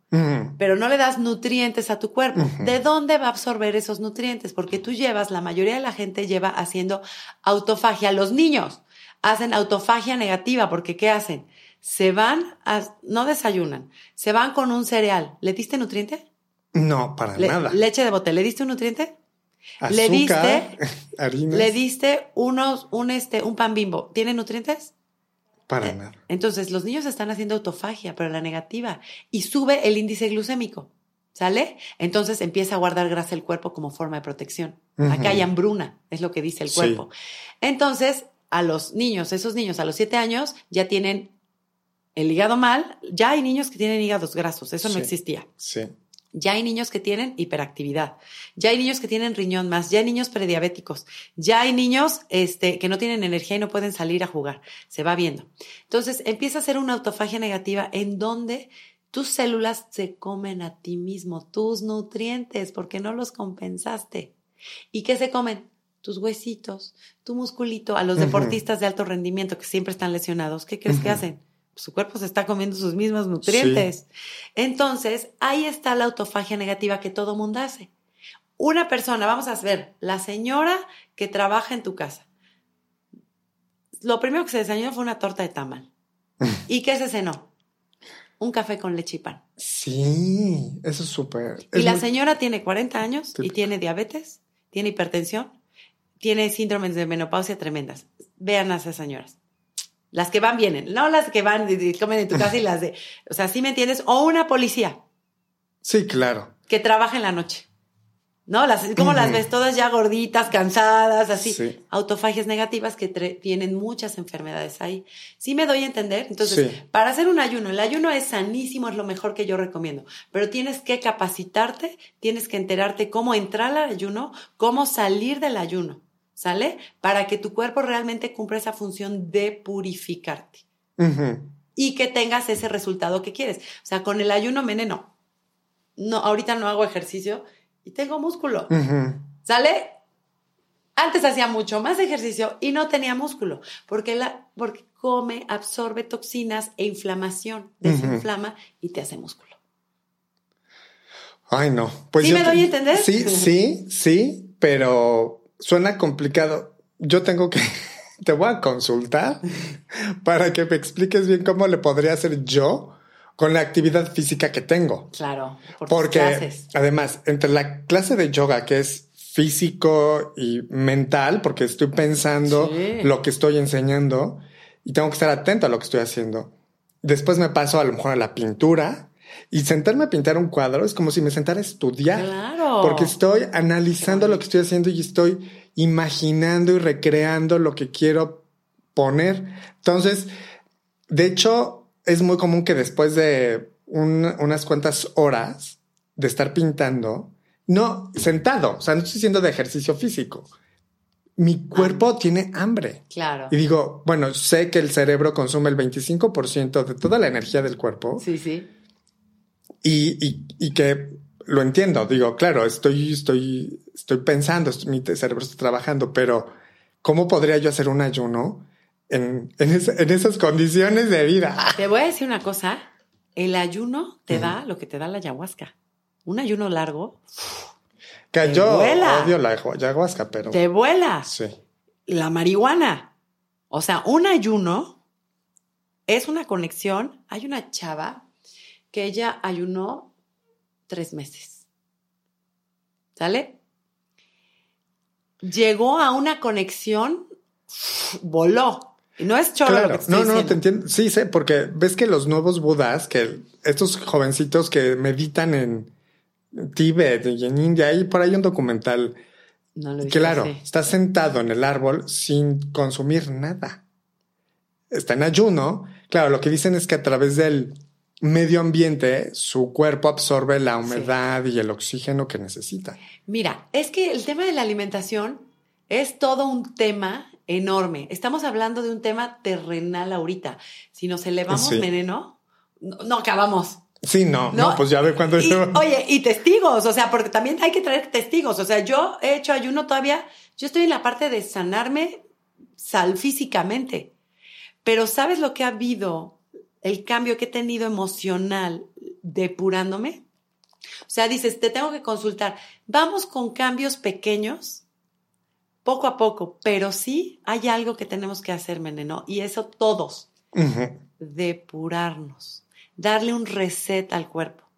pero no le das nutrientes a tu cuerpo. ¿De dónde va a absorber esos nutrientes? Porque tú llevas, la mayoría de la gente lleva haciendo autofagia. Los niños hacen autofagia negativa porque ¿qué hacen? Se van, a, no desayunan, se van con un cereal. ¿Le diste nutriente? No, para nada. Leche de bote, ¿le diste un nutriente? Azúcar, le diste, harinas. le diste unos, un este, un pan bimbo. ¿Tiene nutrientes? Para Eh, nada. Entonces, los niños están haciendo autofagia, pero la negativa, y sube el índice glucémico. ¿Sale? Entonces empieza a guardar grasa el cuerpo como forma de protección. Acá hay hambruna, es lo que dice el Sí. cuerpo. Entonces, a los niños, esos niños a los siete años ya tienen el hígado mal. Ya hay niños que tienen hígados grasos, eso no existía. Sí. Ya hay niños que tienen hiperactividad. Ya hay niños que tienen riñón más. Ya hay niños prediabéticos. Ya hay niños este, que no tienen energía y no pueden salir a jugar. Se va viendo. Entonces empieza a ser una autofagia negativa en donde tus células se comen a ti mismo, tus nutrientes, porque no los compensaste. ¿Y qué se comen? Tus huesitos, tu musculito. A los deportistas de alto rendimiento que siempre están lesionados, ¿qué crees que hacen? Su cuerpo se está comiendo sus mismos nutrientes. Entonces, ahí está la autofagia negativa que todo mundo hace. Una persona, vamos a ver, la señora que trabaja en tu casa. Lo primero que se desayunó fue una torta de tamal. ¿Y qué se cenó? Un café con leche y pan. Sí, eso es súper. Y es la muy- señora tiene 40 años y tiene diabetes, tiene hipertensión, tiene síndromes de menopausia tremendas. Vean a esas señoras. Las que van vienen, no las que van y comen en tu casa y las de, o sea, ¿sí me entiendes? O una policía Sí, claro. que trabaja en la noche. ¿No? Las, como las ves todas ya gorditas, cansadas, así. Sí. Autofagias negativas que tienen muchas enfermedades ahí. ¿Sí me doy a entender? Entonces, Sí. para hacer un ayuno, el ayuno es sanísimo, es lo mejor que yo recomiendo. Pero tienes que capacitarte, tienes que enterarte cómo entrar al ayuno, cómo salir del ayuno. ¿Sale? Para que tu cuerpo realmente cumpla esa función de purificarte y que tengas ese resultado que quieres. O sea, con el ayuno meneno. No, ahorita no hago ejercicio y tengo músculo. ¿Sale? Antes hacía mucho más ejercicio y no tenía músculo, porque, la, porque come, absorbe toxinas e inflamación, desinflama y te hace músculo. Ay, no. Pues ¿Sí yo me doy a entender? Sí, sí, sí, pero suena complicado. Yo tengo que, te voy a consultar para que me expliques bien cómo le podría hacer yo con la actividad física que tengo. Claro, por Porque clases. además, entre la clase de yoga que es físico y mental, porque estoy pensando Sí. lo que estoy enseñando y tengo que estar atento a lo que estoy haciendo. Después me paso a lo mejor a la pintura y sentarme a pintar un cuadro es como si me sentara a estudiar. Claro. Porque estoy analizando lo que estoy haciendo y estoy imaginando y recreando lo que quiero poner. Entonces, de hecho, es muy común que después de un- unas cuantas horas de estar pintando, no sentado, o sea, no estoy haciendo de ejercicio físico. Mi cuerpo tiene hambre. Claro. Y digo, bueno, sé que el cerebro consume el 25% de toda la energía del cuerpo Sí, sí. Y, y, y que lo entiendo. Digo, claro, estoy, estoy, estoy pensando, mi cerebro está trabajando, pero ¿cómo podría yo hacer un ayuno en, en, esa- en esas condiciones de vida? Te voy a decir una cosa. El ayuno te da lo que te da la ayahuasca. Un ayuno largo Que Te yo vuela. odio la ayahu- ayahuasca, pero te vuela. sí. la marihuana. O sea, un ayuno es una conexión. Hay una chava que ella ayunó tres meses. ¿Sale? Llegó a una conexión, voló. Y no es chorro lo Claro, que te estoy no, no, diciendo. te entiendo. Sí, sé, porque ves que los nuevos budas, que estos jovencitos que meditan en Tíbet y en India, hay por ahí un documental No lo Claro, sí. está sentado en el árbol sin consumir nada. Está en ayuno. Claro, lo que dicen es que a través del medio ambiente su cuerpo absorbe la humedad y el oxígeno que necesita. Mira, es que el tema de la alimentación es todo un tema enorme. Estamos hablando de un tema terrenal ahorita. Si nos elevamos Sí. veneno, no, no acabamos. Sí, no, no, pues ya ve cuando Y, yo... Oye, y testigos, o sea, porque también hay que traer testigos. O sea, yo he hecho ayuno todavía, yo estoy en la parte de sanarme sal físicamente. Pero ¿sabes lo que ha habido? El cambio que he tenido emocional depurándome. O sea, dices, te tengo que consultar. Vamos con cambios pequeños, poco a poco, pero sí hay algo que tenemos que hacer, Meneno, y eso todos, depurarnos, darle un reset al cuerpo.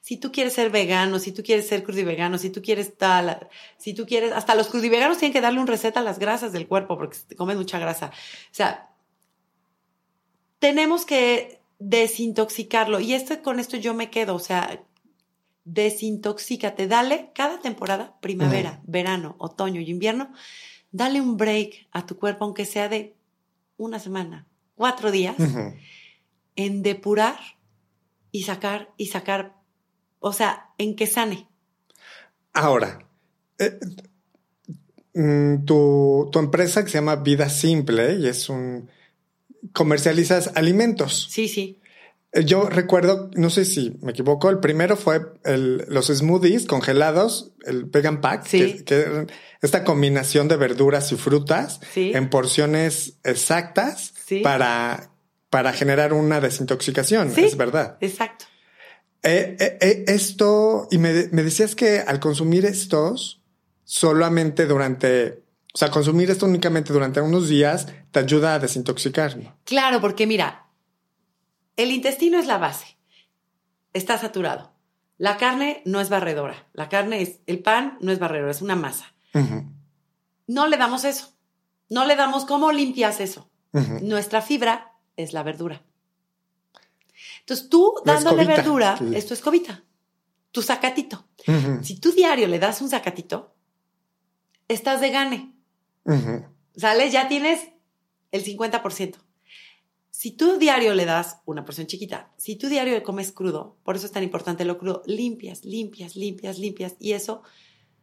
Si tú quieres ser vegano, si tú quieres ser crudivegano, si tú quieres tal, si tú quieres, hasta los crudiveganos tienen que darle un reset a las grasas del cuerpo porque comen mucha grasa. O sea, tenemos que desintoxicarlo. Y esto con esto yo me quedo, o sea, desintoxícate, dale cada temporada, primavera, verano, otoño y invierno, dale un break a tu cuerpo aunque sea de una semana, cuatro días en depurar y sacar y sacar, o sea, en que sane. Ahora, eh, mm, tu, tu empresa que se llama Vida Simple y es un... comercializas alimentos. Sí, sí. Eh, Yo recuerdo, no sé si me equivoco, el primero fue el- los smoothies congelados, el vegan pack, Sí. que, esta combinación de verduras y frutas Sí. en porciones exactas Sí. para, para generar una desintoxicación, Sí. es verdad. Exacto. Eh, eh, eh, esto, y me, me decías que al consumir estos, solamente durante, o sea, consumir esto únicamente durante unos días te ayuda a desintoxicar, ¿no? Claro, porque mira, el intestino es la base. Está saturado. La carne no es barredora. La carne es, el pan no es barredora, es una masa. No le damos eso. No le damos cómo limpias eso. Nuestra fibra es la verdura. Entonces tú dándole escobita. verdura, Sí. esto es tu zacatito. Ujú, Si tú diario le das un zacatito, estás de gane. Ujú. ¿Sale? Ya tienes el 50%. Si tú diario le das una porción chiquita, si tú diario comes crudo, por eso es tan importante lo crudo, limpias, limpias, limpias, limpias, y eso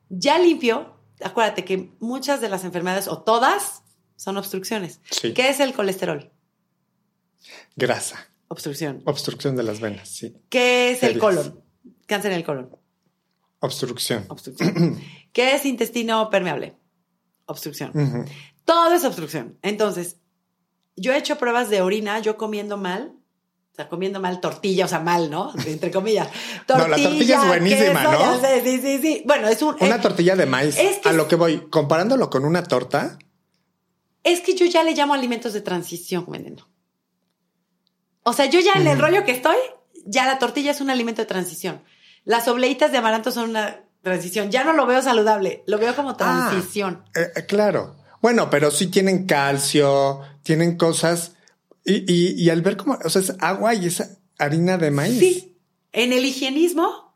ya limpio, acuérdate que muchas de las enfermedades, o todas, son obstrucciones. Sí. ¿Qué es el colesterol? Grasa, Obstrucción. obstrucción de las venas, sí. ¿Qué es el colon? Cáncer en el colon. Obstrucción. Obstrucción. ¿Qué es intestino permeable? Obstrucción. Todo es obstrucción. Entonces, yo he hecho pruebas de orina, yo comiendo mal, o sea, comiendo mal tortilla, o sea, mal, ¿no? Entre comillas. No, la tortilla es buenísima, queso, ¿no? sé, sí, sí, sí. Bueno, es un... Una eh, tortilla de maíz. es que- A lo que voy, comparándolo con una torta, Es que yo ya le llamo alimentos de transición, veneno. O sea, yo ya en el rollo que estoy, ya la tortilla es un alimento de transición. Las obleitas de amaranto son una transición. Ya no lo veo saludable, lo veo como transición. eh, eh, claro. Bueno, pero sí tienen calcio, tienen cosas. Y, y, y al ver cómo, o sea, es agua y es harina de maíz. Sí. En el higienismo,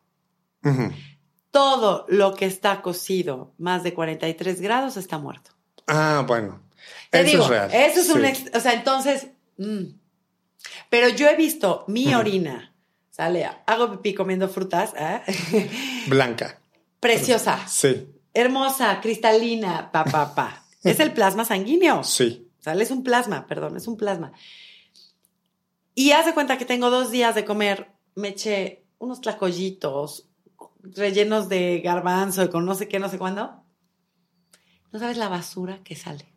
todo lo que está cocido más de 43 grados está muerto. Ah, bueno. Te Eso digo, es real. Eso es un... Ex- o sea, entonces... mm. Pero yo he visto mi orina, sale, hago pipí comiendo frutas, ¿eh? Blanca. Preciosa, Sí, hermosa, cristalina, pa, pa, pa. Es el plasma sanguíneo. sí. ¿Sale? Es un plasma, perdón, es un plasma. Y haz de cuenta que tengo dos días de comer, me eché unos tlacoyitos rellenos de garbanzo y con no sé qué, no sé cuándo. No sabes la basura que sale.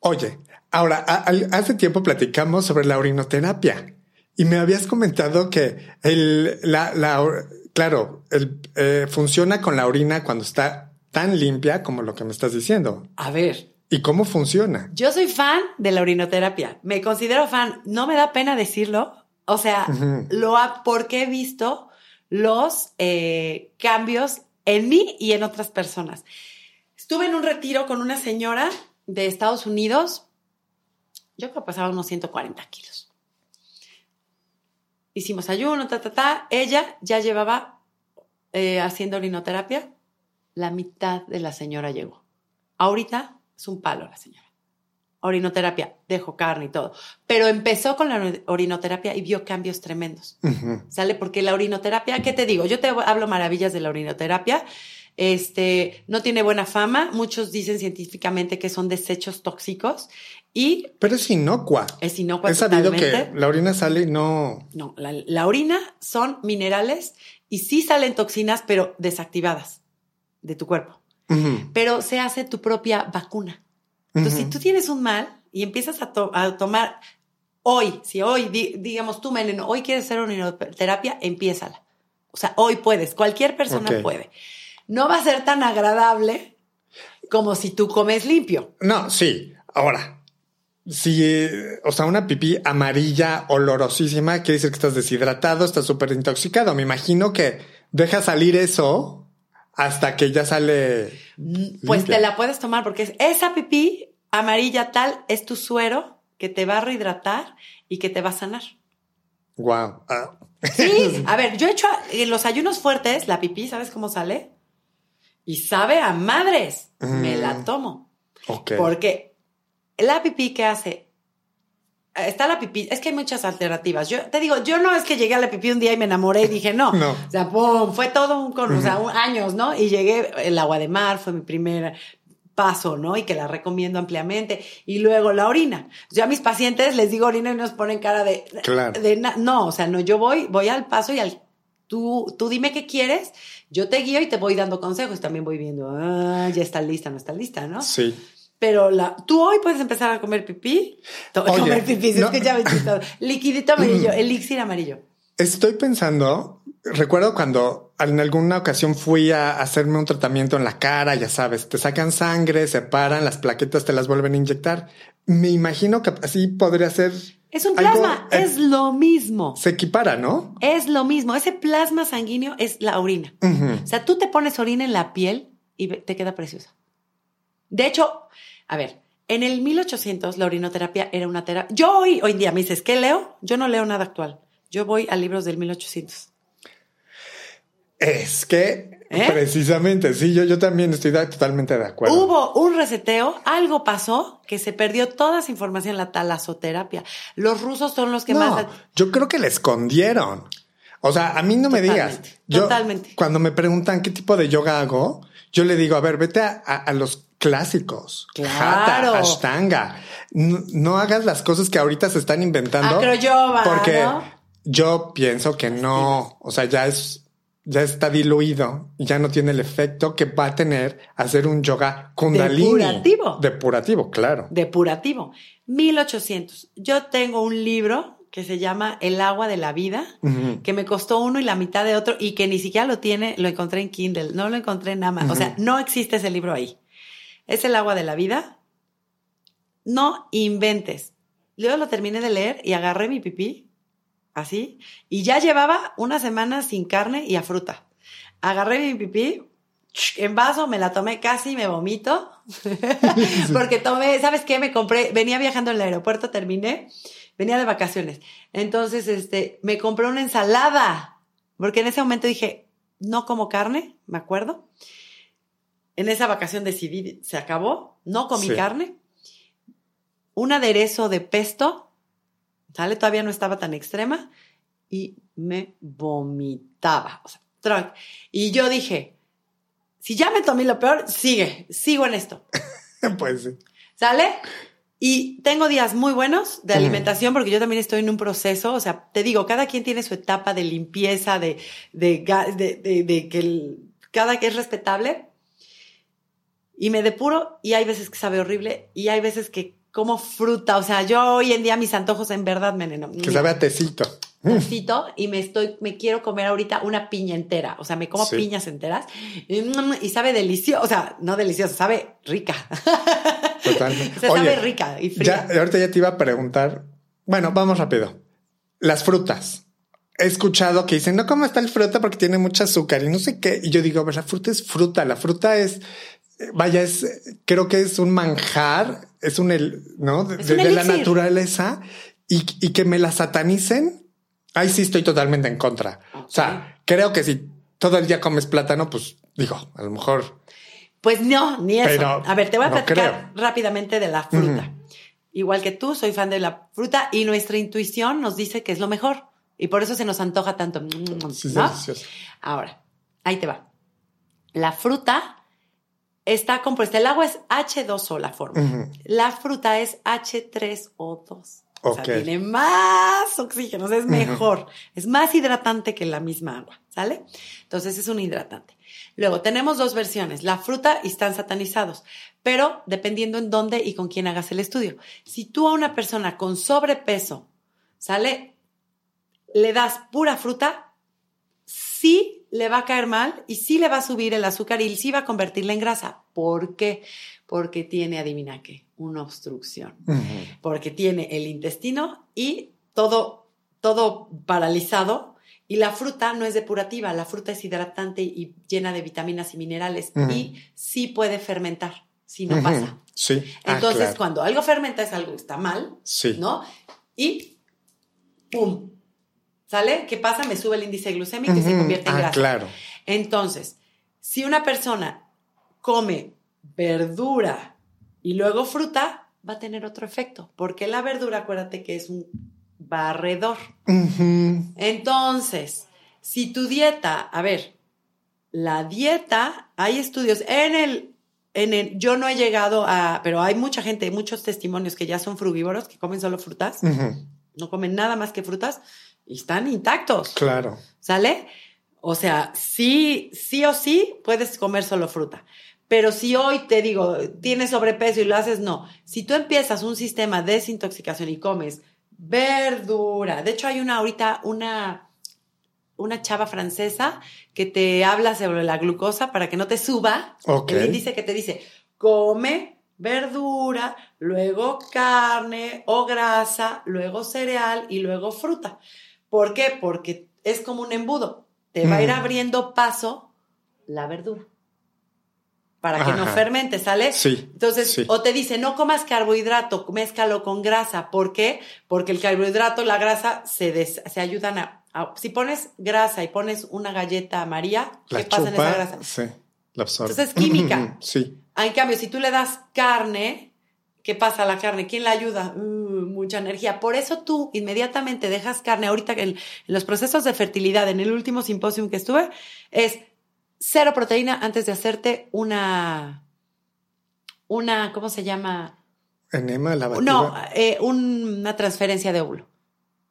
Oye, ahora, a- hace tiempo platicamos sobre la orinoterapia y me habías comentado que el, la, la claro, el, eh, funciona con la orina cuando está tan limpia como lo que me estás diciendo. A ver, ¿Y cómo funciona? yo soy fan de la orinoterapia. Me considero fan. No me da pena decirlo. O sea, lo ha, porque he visto los eh, cambios en mí y en otras personas. Estuve en un retiro con una señora de Estados Unidos. Yo creo que pasaba unos 140 kilos. Hicimos ayuno, ta, ta, ta. Ella ya llevaba eh, haciendo orinoterapia. La mitad de la señora llegó. Ahorita es un palo la señora. Orinoterapia, dejo carne y todo. Pero empezó con la orinoterapia y vio cambios tremendos. ¿Sale? Porque la orinoterapia, ¿qué te digo? Yo te hablo maravillas de la orinoterapia. este, no tiene buena fama. Muchos dicen científicamente que son desechos tóxicos y Pero es inocua. es inocua He sabido totalmente. que la orina sale y no. No, la, la orina son minerales y sí salen toxinas, pero desactivadas de tu cuerpo. Pero se hace tu propia vacuna. Entonces, si tú tienes un mal y empiezas a, to- a tomar hoy, si hoy, di- digamos tú, Meleno, hoy quieres hacer terapia, empiézala. O sea, hoy puedes, cualquier persona puede. No va a ser tan agradable como si tú comes limpio. No, sí. Ahora, si, eh, o sea, una pipí amarilla, olorosísima, quiere decir que estás deshidratado, estás súper intoxicado. Me imagino que deja salir eso hasta que ya sale. Pues limpia. te la puedes tomar porque es- esa pipí amarilla tal es tu suero que te va a rehidratar y que te va a sanar. Wow. Ah. Sí, a ver, yo he hecho en los ayunos fuertes la pipí, ¿sabes cómo sale? Y sabe a madres. Me la Mm. tomo. ok. Porque la pipí que hace. Está la pipí, es que hay muchas alternativas. Yo te digo, yo no es que llegué a la pipí un día y me enamoré y dije no. No. O sea, pum, fue todo un, con, o sea, un- años, ¿no? Y llegué, el agua de mar fue mi primer paso, ¿no? Y que la recomiendo ampliamente. Y luego la orina. Yo a mis pacientes les digo orina y nos ponen cara de, Claro. de no, o sea, no, yo voy, voy al paso y al, tú, tú dime qué quieres, yo te guío y te voy dando consejos. También voy viendo, ah, ya está lista, no está lista, ¿no? Sí. Pero la, tú hoy puedes empezar a comer pipí. To- Oye, comer pipí, se no. Mm. escucha bien chistoso. Liquidito amarillo, elixir amarillo. Estoy pensando, recuerdo cuando en alguna ocasión fui a hacerme un tratamiento en la cara, ya sabes, te sacan sangre, separan las plaquetas, te las vuelven a inyectar. Me imagino que así podría ser. Es un algo, plasma, eh, es lo mismo. Se equipara, ¿no? Es lo mismo. Ese plasma sanguíneo es la orina. O sea, tú te pones orina en la piel y te queda preciosa. De hecho, a ver, en el 1800 la orinoterapia era una terapia. Yo hoy, hoy en día me dices, ¿qué leo? Yo no leo nada actual. Yo voy a libros del 1800. Es que ¿Eh? precisamente, sí, yo, yo también estoy da- totalmente de acuerdo. Hubo un reseteo, algo pasó que se perdió toda esa información en la talasoterapia. Los rusos son los que no, más... yo creo que le escondieron. O sea, a mí no me digas. Totalmente, Yo, totalmente. Cuando me preguntan qué tipo de yoga hago, yo le digo, a ver, vete a, a- a los clásicos. Claro. Ashtanga. No, no hagas las cosas que ahorita se están inventando. Acroyoga, Porque ¿no? yo pienso que no. O sea, ya es, ya está diluido y ya no tiene el efecto que va a tener hacer un yoga kundalini. Depurativo. Depurativo, claro. Depurativo. 1800. Yo tengo un libro que se llama El agua de la vida, que me costó uno y la mitad de otro y que ni siquiera lo tiene, lo encontré en Kindle, no lo encontré en Amazon. O sea, no existe ese libro ahí. Es el agua de la vida. No inventes. Luego lo terminé de leer y agarré mi pipí, así, y ya llevaba una semana sin carne y a fruta. Agarré mi pipí en vaso, me la tomé casi, me vomito, porque tomé, ¿sabes qué? Me compré, venía viajando en el aeropuerto, terminé, venía de vacaciones. Entonces, este, me compré una ensalada, porque en ese momento dije, no como carne, me acuerdo. En esa vacación decidí, se acabó, no comí Sí. carne. Un aderezo de pesto, ¿sale? Todavía no estaba tan extrema y me vomitaba. O sea, y yo dije, si ya me tomé lo peor, sigue, sigo en esto. pues sí. ¿Sale? Y tengo días muy buenos de alimentación porque yo también estoy en un proceso, o sea, te digo, cada quien tiene su etapa de limpieza, de, de, ga- de, de- de que el- cada que es respetable. Y me depuro y hay veces que sabe horrible y hay veces que como fruta, o sea, yo hoy en día mis antojos en verdad me eneno- Que sabe a tecito. tacito y me estoy, me quiero comer ahorita una piña entera. O sea, me como Sí. piñas enteras y, mm, y sabe delicioso. O sea, no delicioso, sabe rica. Totalmente. Oye, sabe rica y fría. Ya, ahorita ya te iba a preguntar. Bueno, vamos rápido. Las frutas. He escuchado que dicen, no cómo está el fruta porque tiene mucho azúcar y no sé qué. Y yo digo, "Pues la fruta es fruta. La fruta es, vaya, es, creo que es un manjar, es un, el, ¿no? De, la naturaleza y, y que me la satanicen. Ahí sí estoy totalmente en contra. O sea, creo que si todo el día comes plátano, pues digo, a lo mejor Pues no, ni eso. Pero a ver, te voy a no platicar rápidamente de la fruta. Igual que tú, soy fan de la fruta y nuestra intuición nos dice que es lo mejor. Y por eso se nos antoja tanto. sí. Ahora, ahí te va. La fruta está compuesta, el agua es H2O la forma. La fruta es H3O2. O sea, tiene más oxígeno, o sea, es mejor, es más hidratante que la misma agua, ¿sale? Entonces es un hidratante. Luego tenemos dos versiones, la fruta y están satanizados, pero dependiendo en dónde y con quién hagas el estudio. Si tú a una persona con sobrepeso, ¿sale? Le das pura fruta, sí le va a caer mal y sí le va a subir el azúcar y sí va a convertirla en grasa. ¿Por qué? Porque tiene, adivina qué, una obstrucción porque tiene el intestino y todo, todo paralizado. Y la fruta no es depurativa, la fruta es hidratante y llena de vitaminas y minerales y sí puede fermentar, si no pasa. Sí. Ah, Entonces, claro. cuando algo fermenta es algo que está mal, Sí. ¿no? Y ¡pum! ¿Sale? ¿Qué pasa? Me sube el índice glucémico y se convierte en Ah, grasa. claro. Entonces, si una persona come verdura y luego fruta, va a tener otro efecto, porque la verdura, acuérdate que es un barredor. Entonces, si tu dieta, a ver, la dieta, hay estudios en el, en el, yo no he llegado a, pero hay mucha gente, muchos testimonios que ya son frugívoros, que comen solo frutas, no comen nada más que frutas y están intactos. Claro. ¿Sale? O sea, sí, sí o sí puedes comer solo fruta. Pero si hoy te digo, tienes sobrepeso y lo haces, no. Si tú empiezas un sistema de desintoxicación y comes verdura, de hecho hay una ahorita, una, una chava francesa que te habla sobre la glucosa para que no te suba Ok. el índice que te dice, come verdura, luego carne o grasa, luego cereal y luego fruta. ¿Por qué? Porque es como un embudo. Te va a ir Mm. abriendo paso la verdura. Para que no fermente, ¿sale? Sí. Entonces, sí. o te dice, no comas carbohidrato, mézcalo con grasa. ¿Por qué? Porque el carbohidrato, la grasa, se, des- se ayudan a, a- Si pones grasa y pones una galleta María, ¿qué pasa en esa grasa? sí. La absorbe. Entonces, es química. sí. En cambio, si tú le das carne, ¿qué pasa a la carne? ¿Quién la ayuda? Uh, mucha energía. Por eso tú inmediatamente dejas carne. Ahorita en, en los procesos de fertilidad, en el último simposio que estuve, es cero proteína antes de hacerte una, una, ¿cómo se llama? Enema, la No, eh, un- una transferencia de óvulo.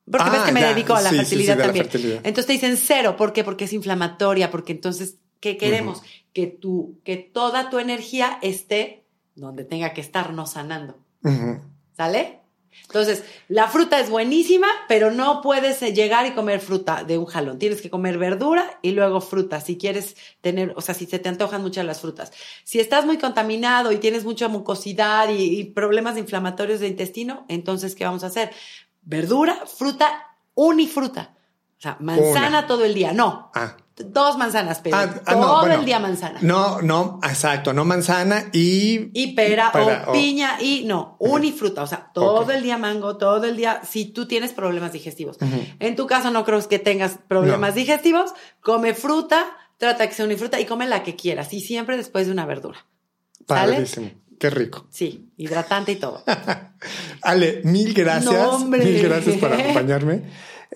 Porque Ah, ves que me ya. dedico a la Sí, sí, sí, fertilidad la también. fertilidad. Entonces te dicen cero, ¿por qué? Porque es inflamatoria, porque entonces, ¿qué queremos? Que tu, que toda tu energía esté donde tenga que estar, no sanando. ¿Sale? Entonces, la fruta es buenísima, pero no puedes eh, llegar y comer fruta de un jalón. Tienes que comer verdura y luego fruta. Si quieres tener, o sea, si se te antojan muchas las frutas. Si estás muy contaminado y tienes mucha mucosidad y, y problemas inflamatorios de intestino, entonces, ¿qué vamos a hacer? Verdura, fruta, unifruta. O sea, manzana Una. todo el día. No, Ah. Dos manzanas, pero Ah, ah, todo no, bueno. el día manzana. No, no, exacto, no manzana y. Y pera, o o- piña y no, unifruta, o sea, todo el día mango, todo el día, si tú tienes problemas digestivos. En tu caso no creo que tengas problemas No. digestivos, come fruta, trata que sea unifruta y come la que quieras y siempre después de una verdura. ¿Sale? Padrísimo. Qué rico. Sí, hidratante y todo. Ale, mil gracias. No. Mil gracias por acompañarme.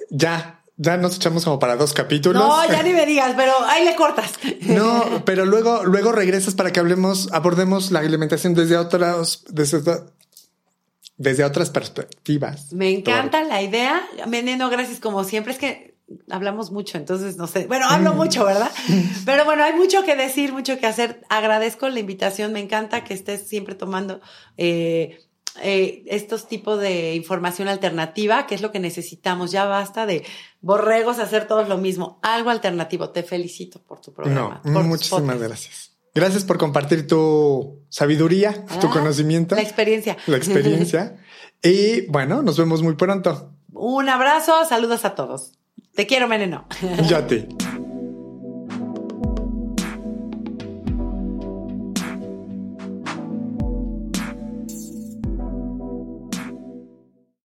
Ya, ya nos echamos como para dos capítulos. No, ya ni me digas, pero ahí le cortas. No, pero luego, luego regresas para que hablemos, abordemos la alimentación desde otras, desde, desde otras perspectivas. Me encanta la idea. Meneno, gracias como siempre. Es que hablamos mucho, entonces no sé. Bueno, Mm. hablo mucho, ¿verdad? Pero bueno, hay mucho que decir, mucho que hacer. Agradezco la invitación. Me encanta que estés siempre tomando eh, eh, estos tipos de información alternativa, que es lo que necesitamos. Ya basta de borregos hacer todos lo mismo. Algo alternativo. Te felicito por tu programa. No, por muchísimas gracias. Gracias por compartir tu sabiduría, tu Ah, conocimiento, La experiencia. la experiencia. y bueno, nos vemos muy pronto. Un abrazo, saludos a todos. Te quiero, Meneno. Yo a ti.